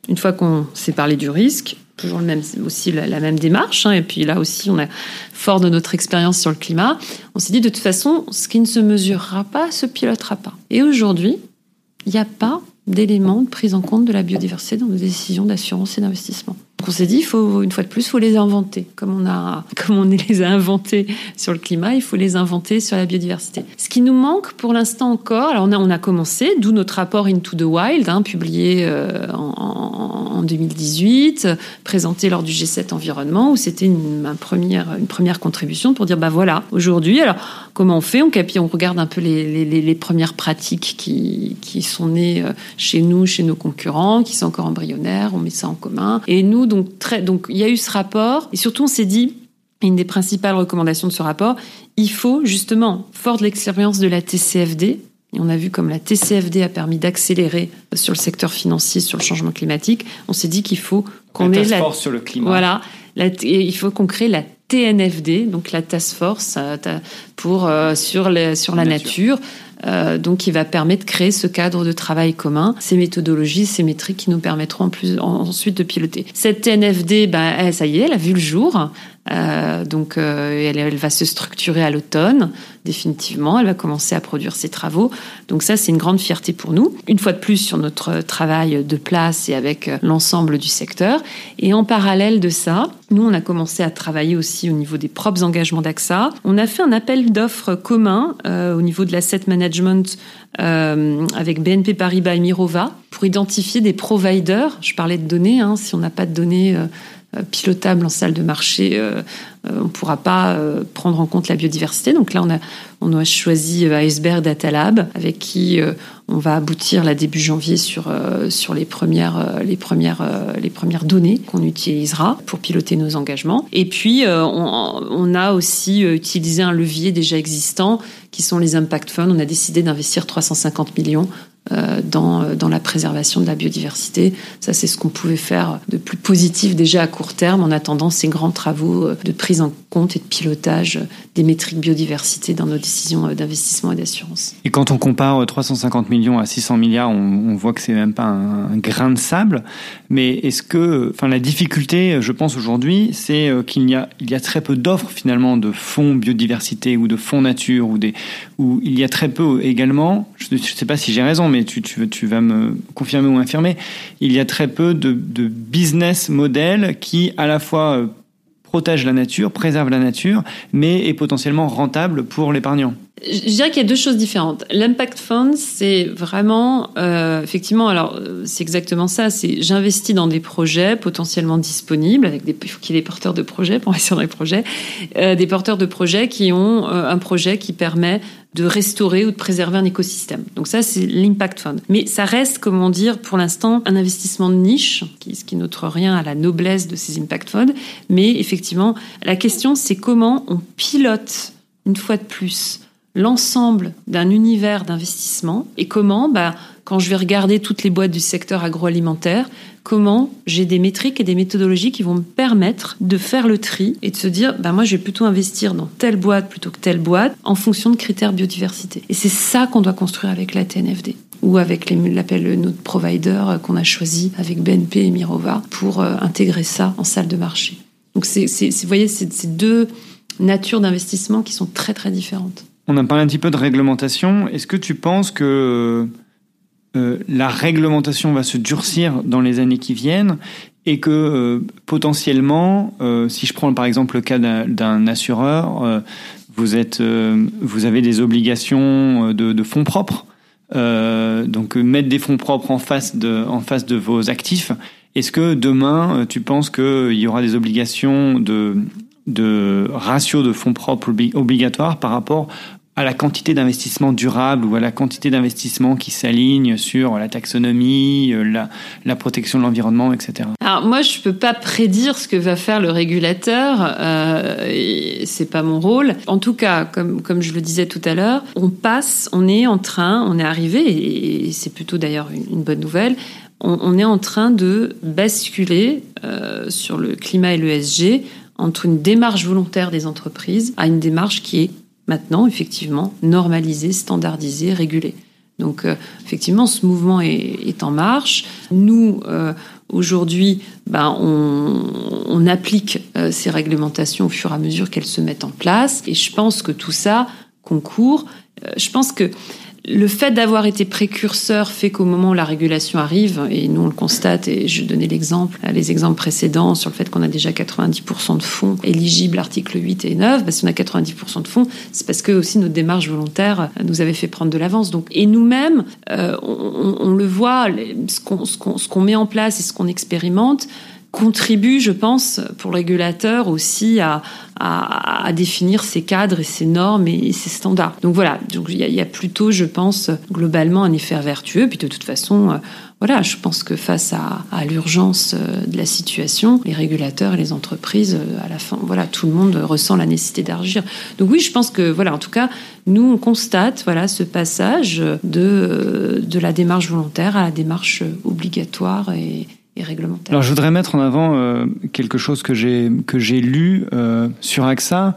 une fois qu'on s'est parlé du risque, toujours le même, aussi la, même démarche. Hein, et puis là aussi, on est fort de notre expérience sur le climat. On s'est dit de toute façon, ce qui ne se mesurera pas se pilotera pas. Et aujourd'hui, il n'y a pas d'éléments de prise en compte de la biodiversité dans nos décisions d'assurance et d'investissement. On s'est dit, faut une fois de plus, il faut les inventer. Comme on a, comme on les a inventés sur le climat, il faut les inventer sur la biodiversité. Ce qui nous manque pour l'instant encore, alors on a, on a commencé, d'où notre rapport Into the Wild, hein, publié euh, en, en, 2018, présenté lors du G7 environnement, où c'était une, première, une première contribution pour dire, bah voilà, aujourd'hui, alors comment on fait? On, on regarde un peu les premières pratiques qui, qui sont nées euh, chez nous, chez nos concurrents, qui sont encore embryonnaires, on met ça en commun. Et nous, donc, très, donc il y a eu ce rapport, et surtout on s'est dit, une des principales recommandations de ce rapport, il faut justement, fort de l'expérience de la TCFD, et on a vu comme la TCFD a permis d'accélérer sur le secteur financier, sur le changement climatique, on s'est dit qu'il faut qu'on ait la sur le climat. Voilà, la, il faut qu'on crée la TNFD, donc la Task Force euh, pour euh, sur, les, sur la nature, nature euh, donc qui va permettre de créer ce cadre de travail commun, ces méthodologies, ces métriques qui nous permettront en plus ensuite de piloter. Cette TNFD, ben, ça y est, elle a vu le jour. Euh, donc euh, elle, elle, va se structurer à l'automne définitivement. Elle va commencer à produire ses travaux. Donc ça, c'est une grande fierté pour nous. Une fois de plus sur notre travail de place et avec euh, l'ensemble du secteur. Et en parallèle de ça, nous, on a commencé à travailler aussi au niveau des propres engagements d'AXA. On a fait un appel d'offres commun euh, au niveau de l'asset management euh, avec BNP Paribas et Mirova pour identifier des providers. Je parlais de données. Hein, si on n'a pas de données pilotable en salle de marché, euh, euh, on ne pourra pas euh, prendre en compte la biodiversité. Donc là, on a, on a choisi Iceberg Data Lab, avec qui on va aboutir là début janvier sur, sur les, premières, les, premières, les premières données qu'on utilisera pour piloter nos engagements. Et puis, on, a aussi utilisé un levier déjà existant qui sont les impact funds. On a décidé d'investir 350 millions euh, dans, euh, dans la préservation de la biodiversité. Ça, c'est ce qu'on pouvait faire de plus positif déjà à court terme en attendant ces grands travaux euh, de prise en compte et de pilotage des métriques biodiversité dans nos décisions d'investissement et d'assurance. Et quand on compare 350 millions à 600 milliards, on, voit que c'est même pas un, grain de sable. Mais est-ce que, enfin, la difficulté, je pense aujourd'hui, c'est qu'il y a, très peu d'offres finalement de fonds biodiversité ou de fonds nature ou il y a très peu également. Je ne sais pas si j'ai raison, tu, tu, vas me confirmer ou infirmer, il y a très peu de, business models qui à la fois euh, protège la nature, préserve la nature, mais est potentiellement rentable pour l'épargnant. Je dirais qu'il y a deux choses différentes. L'impact fund, c'est vraiment, euh, effectivement, alors euh, c'est exactement ça. C'est j'investis dans des projets potentiellement disponibles avec des, il des porteurs de projets pour investir dans les projets, euh, des porteurs de projets qui ont euh, un projet qui permet de restaurer ou de préserver un écosystème. Donc ça, c'est l'impact fund. Mais ça reste, comment dire, pour l'instant, un investissement de niche, qui, ce qui n'autre rien à la noblesse de ces impact funds. Mais effectivement, la question, c'est comment on pilote, une fois de plus, l'ensemble d'un univers d'investissement et comment, bah, quand je vais regarder toutes les boîtes du secteur agroalimentaire, comment j'ai des métriques et des méthodologies qui vont me permettre de faire le tri et de se dire, bah, moi, je vais plutôt investir dans telle boîte plutôt que telle boîte en fonction de critères biodiversité. Et c'est ça qu'on doit construire avec la TNFD ou avec l'appel notre provider qu'on a choisi avec BNP et Mirova pour euh, intégrer ça en salle de marché. Donc, c'est, vous voyez, c'est deux natures d'investissement qui sont très, très différentes. On a parlé un petit peu de réglementation. Est-ce que tu penses que euh, la réglementation va se durcir dans les années qui viennent et que euh, potentiellement, euh, si je prends par exemple le cas d'un assureur, euh, vous êtes, euh, vous avez des obligations de, fonds propres, donc mettre des fonds propres en face de vos actifs. Est-ce que demain, tu penses qu'il y aura des obligations de, de ratio de fonds propres obligatoires par rapport à la quantité d'investissement durable ou à la quantité d'investissement qui s'aligne sur la taxonomie, euh, la, protection de l'environnement, etc. Alors moi, je peux pas prédire ce que va faire le régulateur, euh, c'est pas mon rôle. En tout cas, comme je le disais tout à l'heure, on passe, on est en train, on est arrivé, et c'est plutôt d'ailleurs une, bonne nouvelle. On, on, est en train de basculer euh, sur le climat et l'ESG entre une démarche volontaire des entreprises à une démarche qui est maintenant, effectivement, normalisé, standardisé, régulé. Donc, euh, effectivement, ce mouvement est, en marche. Nous, euh, aujourd'hui, ben, on, applique euh, ces réglementations au fur et à mesure qu'elles se mettent en place. Et je pense que tout ça concourt. Je pense que le fait d'avoir été précurseur fait qu'au moment où la régulation arrive, et nous on le constate, et je donnais l'exemple, les exemples précédents sur le fait qu'on a déjà 90% de fonds éligibles, articles 8 et 9, bah, si on a 90% de fonds, c'est parce que aussi notre démarche volontaire nous avait fait prendre de l'avance. Donc, et nous-mêmes, euh, on, on, le voit, ce qu'on qu met en place et ce qu'on expérimente, contribue, je pense, pour le régulateur aussi à, à, à, définir ses cadres et ses normes et, ses standards. Donc voilà, donc il y, y, a plutôt, je pense, globalement un effet vertueux. Puis de toute façon, euh, voilà, je pense que face à, à l'urgence euh, de la situation, les régulateurs et les entreprises, euh, à la fin, voilà, tout le monde ressent la nécessité d'agir. Donc oui, je pense que voilà, en tout cas, nous on constate voilà ce passage de de la démarche volontaire à la démarche obligatoire et réglementaire. Alors je voudrais mettre en avant euh, quelque chose que j'ai que j'ai lu euh, sur AXA.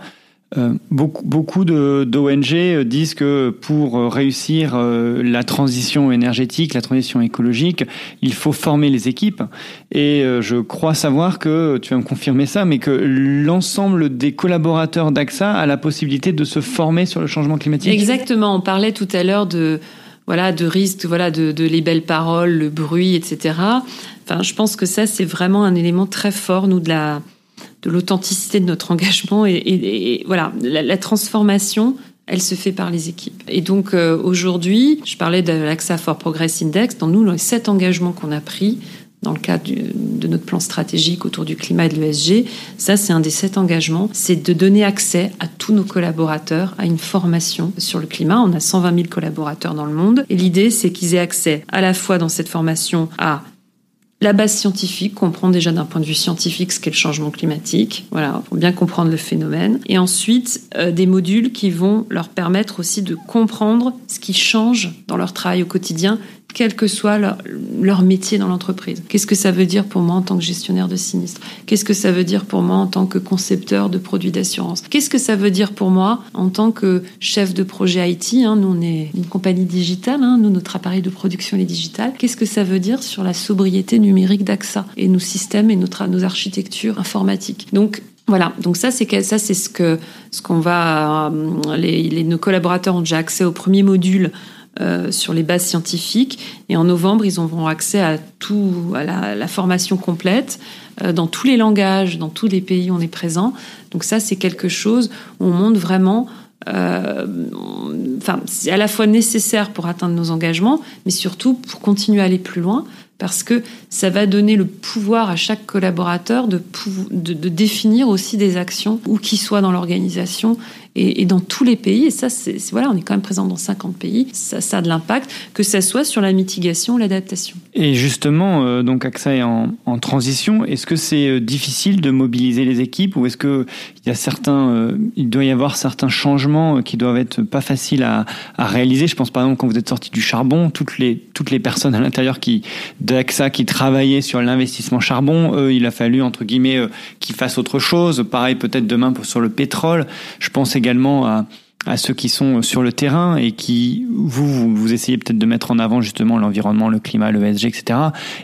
Euh, beaucoup, beaucoup d'ONG disent que pour réussir la transition énergétique, la transition écologique, il faut former les équipes. Et je crois savoir que, tu vas me confirmer ça, mais que l'ensemble des collaborateurs d'AXA a la possibilité de se former sur le changement climatique. Exactement. On parlait tout à l'heure de voilà de risques, voilà de, de les belles paroles, le bruit, etc. Enfin, je pense que ça, c'est vraiment un élément très fort, nous, de la de l'authenticité de notre engagement et, voilà, la, transformation. Elle se fait par les équipes. Et donc euh, aujourd'hui, je parlais de l'AXA for Progress Index. Dans nous, les sept engagements qu'on a pris dans le cadre de notre plan stratégique autour du climat et de l'ESG, ça c'est un des sept engagements, c'est de donner accès à tous nos collaborateurs à une formation sur le climat. On a 120 000 collaborateurs dans le monde et l'idée c'est qu'ils aient accès à la fois dans cette formation à la base scientifique, comprendre déjà d'un point de vue scientifique ce qu'est le changement climatique, voilà, pour bien comprendre le phénomène. Et ensuite, euh, des modules qui vont leur permettre aussi de comprendre ce qui change dans leur travail au quotidien, quel que soit leur, métier dans l'entreprise. Qu'est-ce que ça veut dire pour moi en tant que gestionnaire de sinistre? Qu'est-ce que ça veut dire pour moi en tant que concepteur de produits d'assurance? Qu'est-ce que ça veut dire pour moi en tant que chef de projet IT hein, Nous, on est une compagnie digitale, hein, nous, notre appareil de production est digital. Qu'est-ce que ça veut dire sur la sobriété numérique d'AXA et nos systèmes et notre, nos architectures informatiques? Donc, voilà, donc ça c'est ça c'est ce que ce qu'on va les, les, nos collaborateurs ont déjà accès au premier module euh, sur les bases scientifiques. Et en novembre, ils auront accès à tout, à la, formation complète euh, dans tous les langages, dans tous les pays où on est présent. Donc ça, c'est quelque chose où on montre vraiment. Euh, c'est à la fois nécessaire pour atteindre nos engagements, mais surtout pour continuer à aller plus loin, parce que ça va donner le pouvoir à chaque collaborateur de, de, de définir aussi des actions, où qu'il soit dans l'organisation et, dans tous les pays. Et ça, c'est voilà, on est quand même présent dans 50 pays. Ça, a de l'impact, que ça soit sur la mitigation ou l'adaptation. Et justement, euh, donc AXA est en, transition. Est-ce que c'est euh, difficile de mobiliser les équipes ou est-ce que il y a certains, euh, il doit y avoir certains changements qui doivent être pas faciles à, réaliser? Je pense par exemple quand vous êtes sorti du charbon, toutes les toutes les personnes à l'intérieur qui d'AXA qui travaillaient sur l'investissement charbon, eux, il a fallu entre guillemets qu'ils fassent autre chose. Pareil peut-être demain sur le pétrole. Je pense également également à, ceux qui sont sur le terrain et qui, vous, vous essayez peut-être de mettre en avant justement l'environnement, le climat, le etc.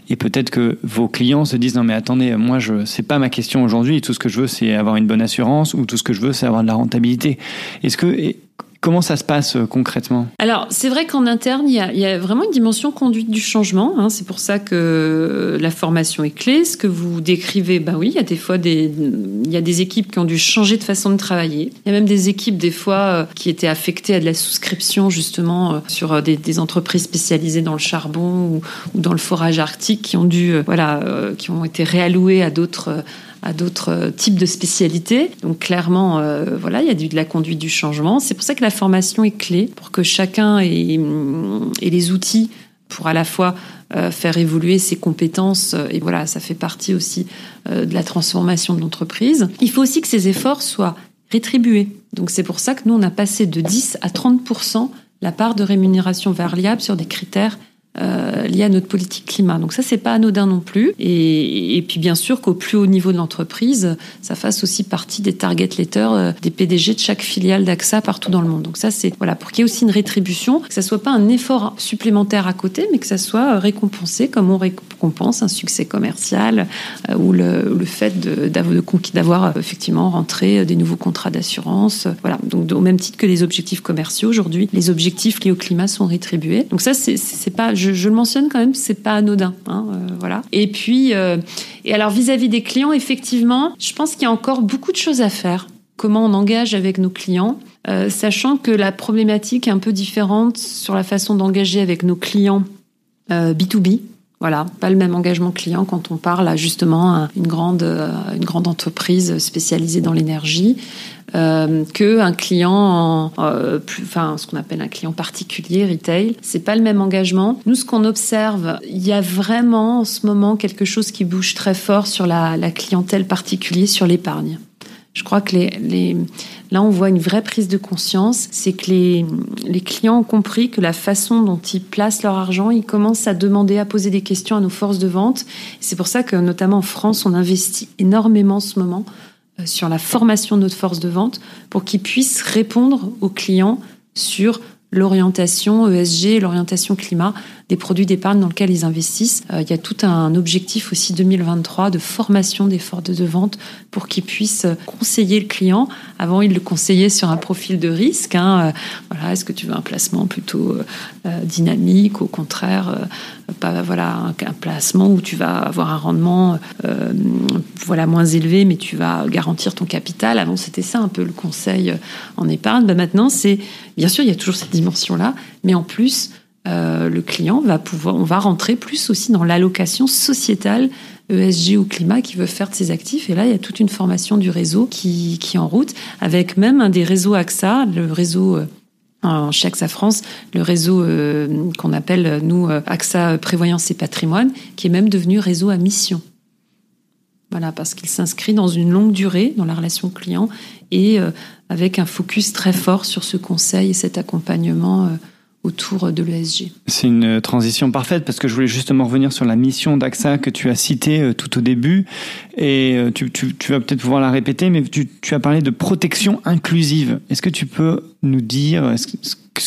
Et peut-être que vos clients se disent non mais attendez, moi je c'est pas ma question aujourd'hui. Tout ce que je veux c'est avoir une bonne assurance ou tout ce que je veux c'est avoir de la rentabilité. Est-ce que Comment ça se passe euh, concrètement? Alors, c'est vrai qu'en interne, il y, a, vraiment une dimension conduite du changement. Hein. C'est pour ça que la formation est clé. Ce que vous décrivez, bah oui, il y a des fois des, il y a des équipes qui ont dû changer de façon de travailler. Il y a même des équipes, des fois, euh, qui étaient affectées à de la souscription, justement, euh, sur des, des entreprises spécialisées dans le charbon ou, ou, dans le forage arctique, qui ont dû, voilà, qui ont été réallouées à d'autres à d'autres types de spécialités. Donc clairement, euh, voilà, il y a de la conduite du changement. C'est pour ça que la formation est clé pour que chacun ait, les outils pour à la fois euh, faire évoluer ses compétences et voilà, ça fait partie aussi euh, de la transformation de l'entreprise. Il faut aussi que ces efforts soient rétribués. Donc c'est pour ça que nous on a passé de 10 à 30% la part de rémunération variable sur des critères euh, liées à notre politique climat. Donc ça, c'est pas anodin non plus. Et, et puis bien sûr qu'au plus haut niveau de l'entreprise, ça fasse aussi partie des target letters euh, des PDG de chaque filiale d'AXA partout dans le monde. Donc ça, c'est voilà pour qu'il y ait aussi une rétribution, que ça soit pas un effort supplémentaire à côté, mais que ça soit récompensé comme on récompense un succès commercial euh, ou le, le fait d'avoir euh, effectivement rentré des nouveaux contrats d'assurance. Voilà. Donc au même titre que les objectifs commerciaux aujourd'hui, les objectifs liés au climat sont rétribués. Donc ça, c'est pas je, le mentionne quand même, c'est pas anodin. Hein, euh, voilà. Et puis, euh, et alors vis-à-vis des clients, effectivement, je pense qu'il y a encore beaucoup de choses à faire. Comment on engage avec nos clients, euh, sachant que la problématique est un peu différente sur la façon d'engager avec nos clients B2B. Voilà, pas le même engagement client quand on parle à justement une grande, une grande entreprise spécialisée dans l'énergie euh, que un client, euh, plus, enfin ce qu'on appelle un client particulier, retail. C'est pas le même engagement. Nous, ce qu'on observe, il y a vraiment en ce moment quelque chose qui bouge très fort sur la, la clientèle particulière, sur l'épargne. Je crois que les, les, là, on voit une vraie prise de conscience. C'est que les, les clients ont compris que la façon dont ils placent leur argent, ils commencent à demander, à poser des questions à nos forces de vente. C'est pour ça que, notamment en France, on investit énormément en ce moment euh, sur la formation de notre force de vente pour qu'ils puissent répondre aux clients sur l'orientation ESG, l'orientation climat des produits d'épargne dans lesquels ils investissent. Euh, il y a tout un objectif aussi 2023 de formation des forces de vente pour qu'ils puissent conseiller le client. Avant, ils le conseillaient sur un profil de risque. Hein. Euh, voilà, est-ce que tu veux un placement plutôt euh, dynamique, au contraire, pas voilà un, placement où tu vas avoir un rendement voilà moins élevé, mais tu vas garantir ton capital. Avant, c'était ça un peu le conseil en épargne. Ben maintenant, c'est bien sûr, il y a toujours cette dimension-là, mais en plus, euh, le client va pouvoir, on va rentrer plus aussi dans l'allocation sociétale ESG ou climat qui veut faire de ses actifs. Et là, il y a toute une formation du réseau qui, qui est en route, avec même un des réseaux AXA, le réseau euh, chez AXA France, le réseau euh, qu'on appelle, nous, AXA Prévoyance et Patrimoine, qui est même devenu réseau à mission. Voilà, parce qu'il s'inscrit dans une longue durée dans la relation client et avec un focus très fort sur ce conseil et cet accompagnement autour de l'ESG. C'est une transition parfaite parce que je voulais justement revenir sur la mission d'AXA que tu as citée euh, tout au début et euh, tu, tu, tu vas peut-être pouvoir la répéter, mais tu, tu, as parlé de protection inclusive. Est-ce que tu peux nous dire ce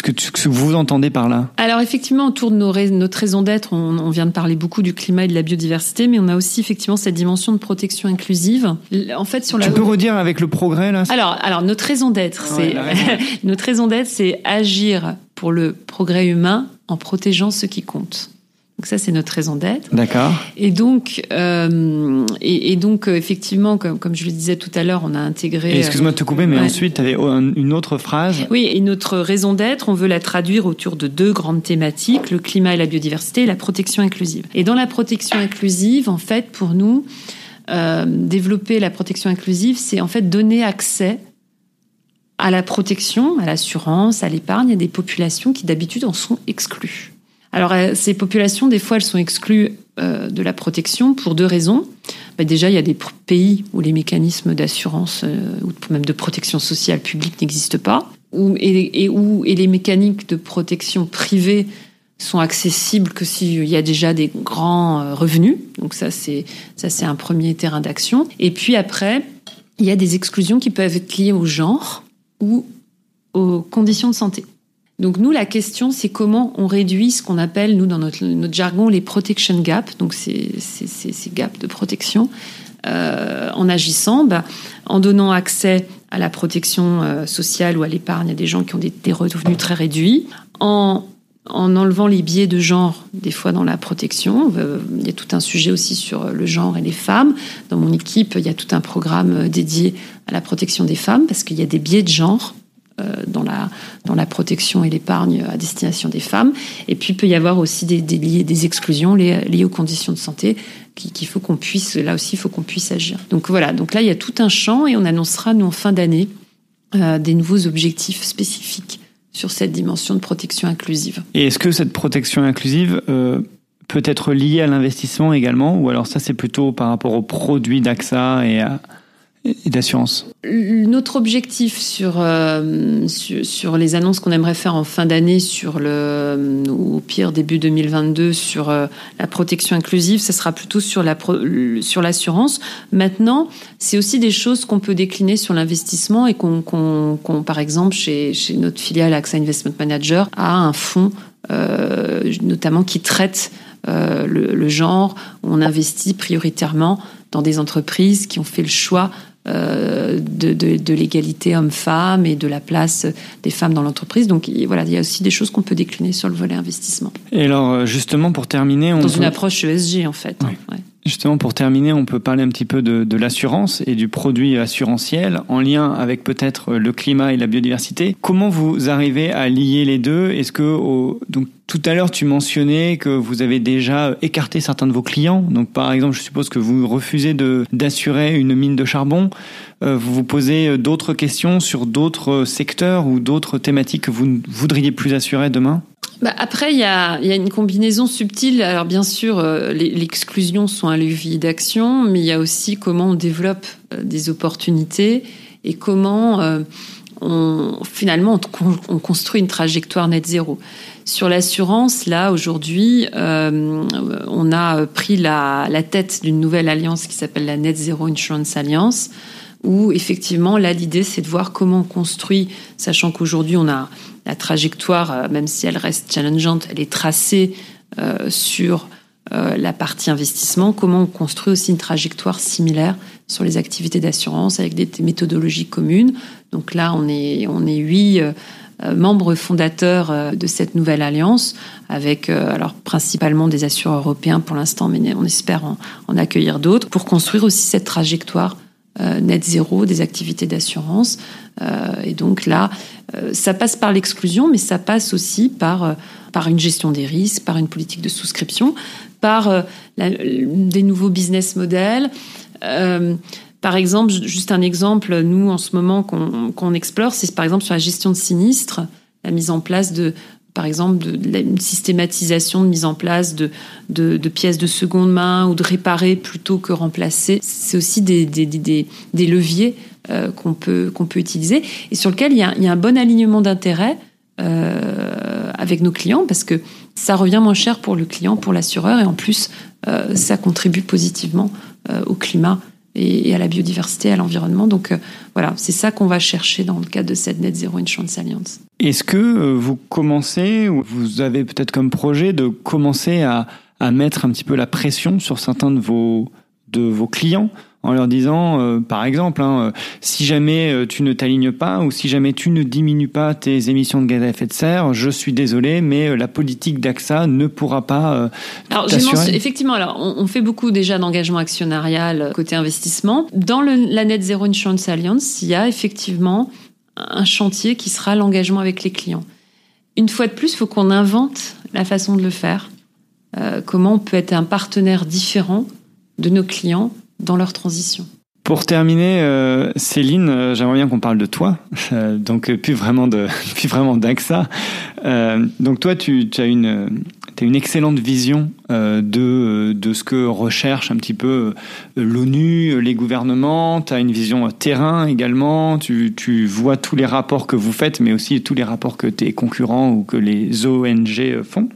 que, ce que vous entendez par là? Alors effectivement, autour de nos, notre raison d'être, on, on, vient de parler beaucoup du climat et de la biodiversité, mais on a aussi effectivement cette dimension de protection inclusive. En fait, sur la... Tu peux redire avec le progrès là? Alors, alors notre raison d'être, c'est notre raison d'être, c'est agir pour le progrès humain en protégeant ce qui compte. Donc ça, c'est notre raison d'être. D'accord. Et donc, euh, et, et, donc euh, effectivement, comme, comme, je le disais tout à l'heure, on a intégré. Excuse-moi de te couper, mais ensuite, tu avais une autre phrase. Oui, et notre raison d'être, on veut la traduire autour de deux grandes thématiques le climat et la biodiversité, et la protection inclusive. Et dans la protection inclusive, en fait, pour nous, euh, développer la protection inclusive, c'est en fait donner accès à la protection, à l'assurance, à l'épargne, à des populations qui d'habitude en sont exclues. Alors euh, ces populations, des fois, elles sont exclues euh, de la protection pour deux raisons. Bah, déjà, il y a des pays où les mécanismes d'assurance euh, ou même de protection sociale publique n'existent pas, où, et, où et les mécaniques de protection privée sont accessibles que s'il y a déjà des grands revenus. Donc ça, c'est ça, c'est un premier terrain d'action. Et puis après, il y a des exclusions qui peuvent être liées au genre ou aux conditions de santé. Donc nous, la question, c'est comment on réduit ce qu'on appelle, nous, dans notre, jargon, les protection gaps, donc ces, ces, ces gaps de protection, euh, en agissant, bah, en donnant accès à la protection euh, sociale ou à l'épargne à des gens qui ont des, des revenus très réduits, en, en enlevant les biais de genre, des fois dans la protection. Euh, il y a tout un sujet aussi sur le genre et les femmes. Dans mon équipe, il y a tout un programme dédié à la protection des femmes, parce qu'il y a des biais de genre euh, dans la, dans la protection et l'épargne à destination des femmes. Et puis, il peut y avoir aussi des, des, des exclusions liées, aux conditions de santé qu'il faut qu'on puisse, là aussi, il faut qu'on puisse agir. Donc voilà, donc là, il y a tout un champ et on annoncera, nous, en fin d'année, euh, des nouveaux objectifs spécifiques sur cette dimension de protection inclusive. Et est-ce que cette protection inclusive euh, peut être liée à l'investissement également, ou alors ça, c'est plutôt par rapport aux produits d'AXA et à et d'assurance Notre objectif sur, euh, sur, sur, les annonces qu'on aimerait faire en fin d'année, sur le, au pire début 2022, sur euh, la protection inclusive, ce sera plutôt sur la sur l'assurance. Maintenant, c'est aussi des choses qu'on peut décliner sur l'investissement et qu'on, qu'on, par exemple, chez, chez notre filiale AXA Investment Manager, a un fonds euh, notamment qui traite euh, le, le, genre. On investit prioritairement dans des entreprises qui ont fait le choix euh, de, de, de l'égalité homme-femme et de la place des femmes dans l'entreprise. Donc voilà, il y a aussi des choses qu'on peut décliner sur le volet investissement. Et alors euh, justement pour terminer, on dans une approche ESG en fait. Oui. Ouais. Justement, pour terminer, on peut parler un petit peu de, de l'assurance et du produit assurantiel en lien avec peut-être le climat et la biodiversité. Comment vous arrivez à lier les deux? Est-ce que au, donc tout à l'heure tu mentionnais que vous avez déjà écarté certains de vos clients. Donc par exemple, je suppose que vous refusez de d'assurer une mine de charbon. Euh, vous vous posez d'autres questions sur d'autres secteurs ou d'autres thématiques que vous voudriez plus assurer demain? Bah après, il y a, y a, une combinaison subtile. Alors bien sûr, euh, l'exclusion sont un levier d'action, mais il y a aussi comment on développe euh, des opportunités et comment euh, on, finalement on, on, construit une trajectoire net zéro. Sur l'assurance, là aujourd'hui, on a pris la, la tête d'une nouvelle alliance qui s'appelle la Net Zero Insurance Alliance où effectivement, là, l'idée, c'est de voir comment on construit, sachant qu'aujourd'hui, on a la trajectoire, euh, même si elle reste challengeante, elle est tracée euh, sur euh, la partie investissement, comment on construit aussi une trajectoire similaire sur les activités d'assurance avec des méthodologies communes. Donc là, on est, on est huit membres fondateurs de cette nouvelle alliance, avec alors principalement des assureurs européens pour l'instant, mais on espère en, accueillir d'autres, pour construire aussi cette trajectoire net zéro des activités d'assurance. Euh, et donc là, euh, ça passe par l'exclusion, mais ça passe aussi par, par une gestion des risques, par une politique de souscription, par des nouveaux business models. Par exemple, juste un exemple, nous en ce moment qu'on qu explore, c'est par exemple sur la gestion de sinistres, la mise en place de, par exemple, de, de, une systématisation de mise en place de, de, de, pièces de seconde main ou de réparer plutôt que remplacer. C'est aussi des, des, des, des leviers euh, qu'on peut, peut utiliser et sur lequel il y a, il y a un bon alignement d'intérêt euh, avec nos clients parce que ça revient moins cher pour le client, pour l'assureur et en plus, euh, ça contribue positivement euh, au climat et, à la biodiversité, à l'environnement. Donc euh, voilà, c'est ça qu'on va chercher dans le cadre de cette Net Zero Insurance Alliance. Est-ce que euh, vous commencez, ou vous avez peut-être comme projet de commencer à, à mettre un petit peu la pression sur certains de vos, de vos clients en leur disant, euh, par exemple, hein, si jamais euh, tu ne t'alignes pas ou si jamais tu ne diminues pas tes émissions de gaz à effet de serre, je suis désolé, mais euh, la politique d'AXA ne pourra pas. Euh, alors, effectivement, alors on, on, fait beaucoup déjà d'engagement actionnarial côté investissement. Dans le, la Net Zero Insurance Alliance, il y a effectivement un chantier qui sera l'engagement avec les clients. Une fois de plus, il faut qu'on invente la façon de le faire. Euh, comment on peut être un partenaire différent de nos clients dans leur transition. Pour terminer, euh, Céline, euh, j'aimerais bien qu'on parle de toi, donc plus vraiment de, plus vraiment d'AXA. Donc toi, tu, tu as une, as une excellente vision euh, de de ce que recherche un petit peu l'ONU, les gouvernements. Tu as une vision terrain également. Tu, tu vois tous les rapports que vous faites, mais aussi tous les rapports que tes concurrents ou que les ONG font.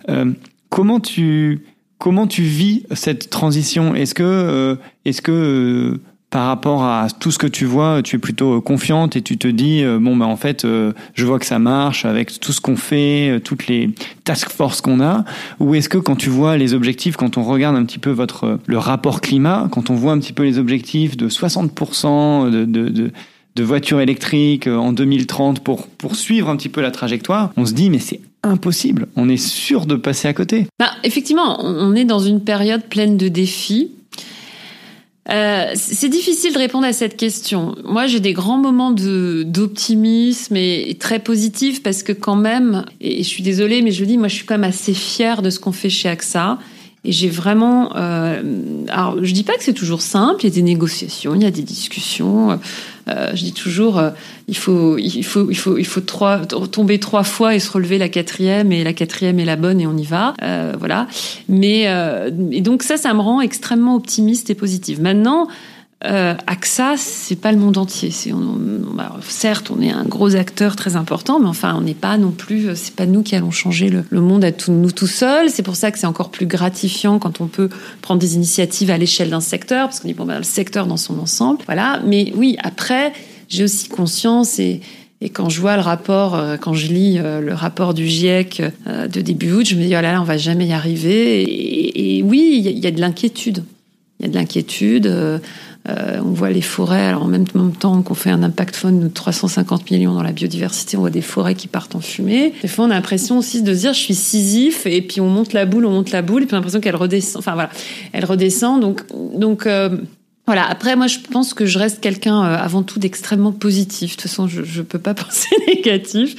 comment tu Comment tu vis cette transition? Est-ce que, euh, est-ce que euh, par rapport à tout ce que tu vois, tu es plutôt confiante et tu te dis euh, bon ben en fait, euh, je vois que ça marche avec tout ce qu'on fait, euh, toutes les task force qu'on a, ou est-ce que quand tu vois les objectifs, quand on regarde un petit peu votre le rapport climat, quand on voit un petit peu les objectifs de 60% de, de, de de voitures électriques en 2030 pour poursuivre un petit peu la trajectoire, on se dit mais c'est impossible, on est sûr de passer à côté. Bah, effectivement, on est dans une période pleine de défis. Euh, c'est difficile de répondre à cette question. Moi, j'ai des grands moments d'optimisme et, très positifs parce que quand même, et je suis désolée, mais je dis, moi, je suis quand même assez fière de ce qu'on fait chez AXA. Et j'ai vraiment. Euh, alors, je dis pas que c'est toujours simple. Il y a des négociations, il y a des discussions. Euh, je dis toujours, euh, il faut, il faut, il faut, il faut trois, tomber trois fois et se relever la quatrième, et la quatrième est la bonne et on y va. Euh, voilà. Mais euh, et donc ça, ça me rend extrêmement optimiste et positive. Maintenant. Euh, AXA, c'est pas le monde entier. C'est, bah, certes, on est un gros acteur très important, mais enfin, on n'est pas non plus. C'est pas nous qui allons changer le, monde à tout, nous tout seuls. C'est pour ça que c'est encore plus gratifiant quand on peut prendre des initiatives à l'échelle d'un secteur, parce qu'on dit bon, bah, le secteur dans son ensemble. Voilà. Mais oui, après, j'ai aussi conscience et et quand je vois le rapport, euh, quand je lis euh, le rapport du GIEC euh, de début août, je me dis oh là là, on va jamais y arriver. Et, oui, il y, a de l'inquiétude. Il y a de l'inquiétude. on voit les forêts. Alors en même temps qu'on fait un impact fund de 350 millions dans la biodiversité, on voit des forêts qui partent en fumée. Des fois, on a l'impression aussi de se dire je suis Sisyphe et puis on monte la boule, on monte la boule et puis on a l'impression qu'elle redescend. Enfin voilà, elle redescend. Donc donc voilà. Après, moi, je pense que je reste quelqu'un euh, avant tout d'extrêmement positif. De toute façon, je ne peux pas penser négatif.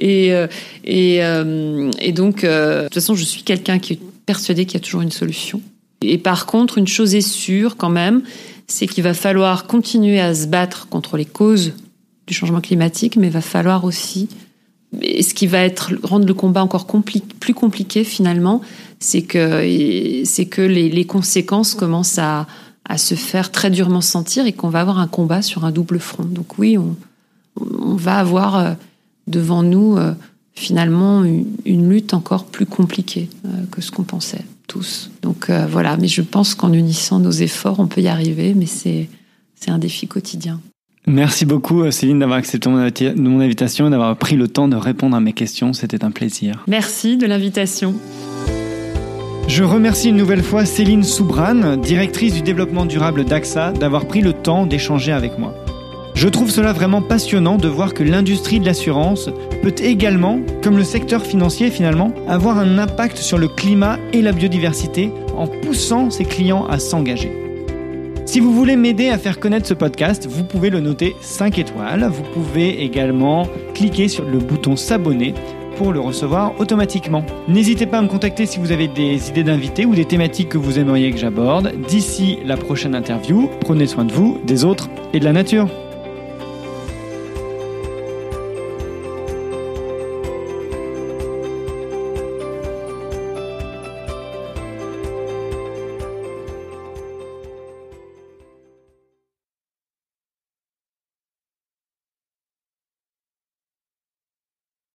Euh, euh, et donc, de toute façon, je suis quelqu'un qui est persuadé qu'il y a toujours une solution. Et par contre, une chose est sûre quand même, c'est qu'il va falloir continuer à se battre contre les causes du changement climatique, mais il va falloir aussi, et ce qui va être rendre le combat encore plus compliqué finalement, c'est que c'est que les, conséquences commencent à à se faire très durement sentir et qu'on va avoir un combat sur un double front. Donc oui, on, va avoir euh, devant nous euh, finalement une, lutte encore plus compliquée euh, que ce qu'on pensait tous. Donc voilà, mais je pense qu'en unissant nos efforts, on peut y arriver, mais c'est un défi quotidien. Merci beaucoup Céline d'avoir accepté mon invitation et d'avoir pris le temps de répondre à mes questions. C'était un plaisir. Merci de l'invitation. Je remercie une nouvelle fois Céline Soubran, directrice du développement durable d'AXA, d'avoir pris le temps d'échanger avec moi. Je trouve cela vraiment passionnant de voir que l'industrie de l'assurance peut également, comme le secteur financier finalement, avoir un impact sur le climat et la biodiversité en poussant ses clients à s'engager. Si vous voulez m'aider à faire connaître ce podcast, vous pouvez le noter 5 étoiles. Vous pouvez également cliquer sur le bouton s'abonner pour le recevoir automatiquement. N'hésitez pas à me contacter si vous avez des idées d'invités ou des thématiques que vous aimeriez que j'aborde. D'ici la prochaine interview, prenez soin de vous, des autres et de la nature.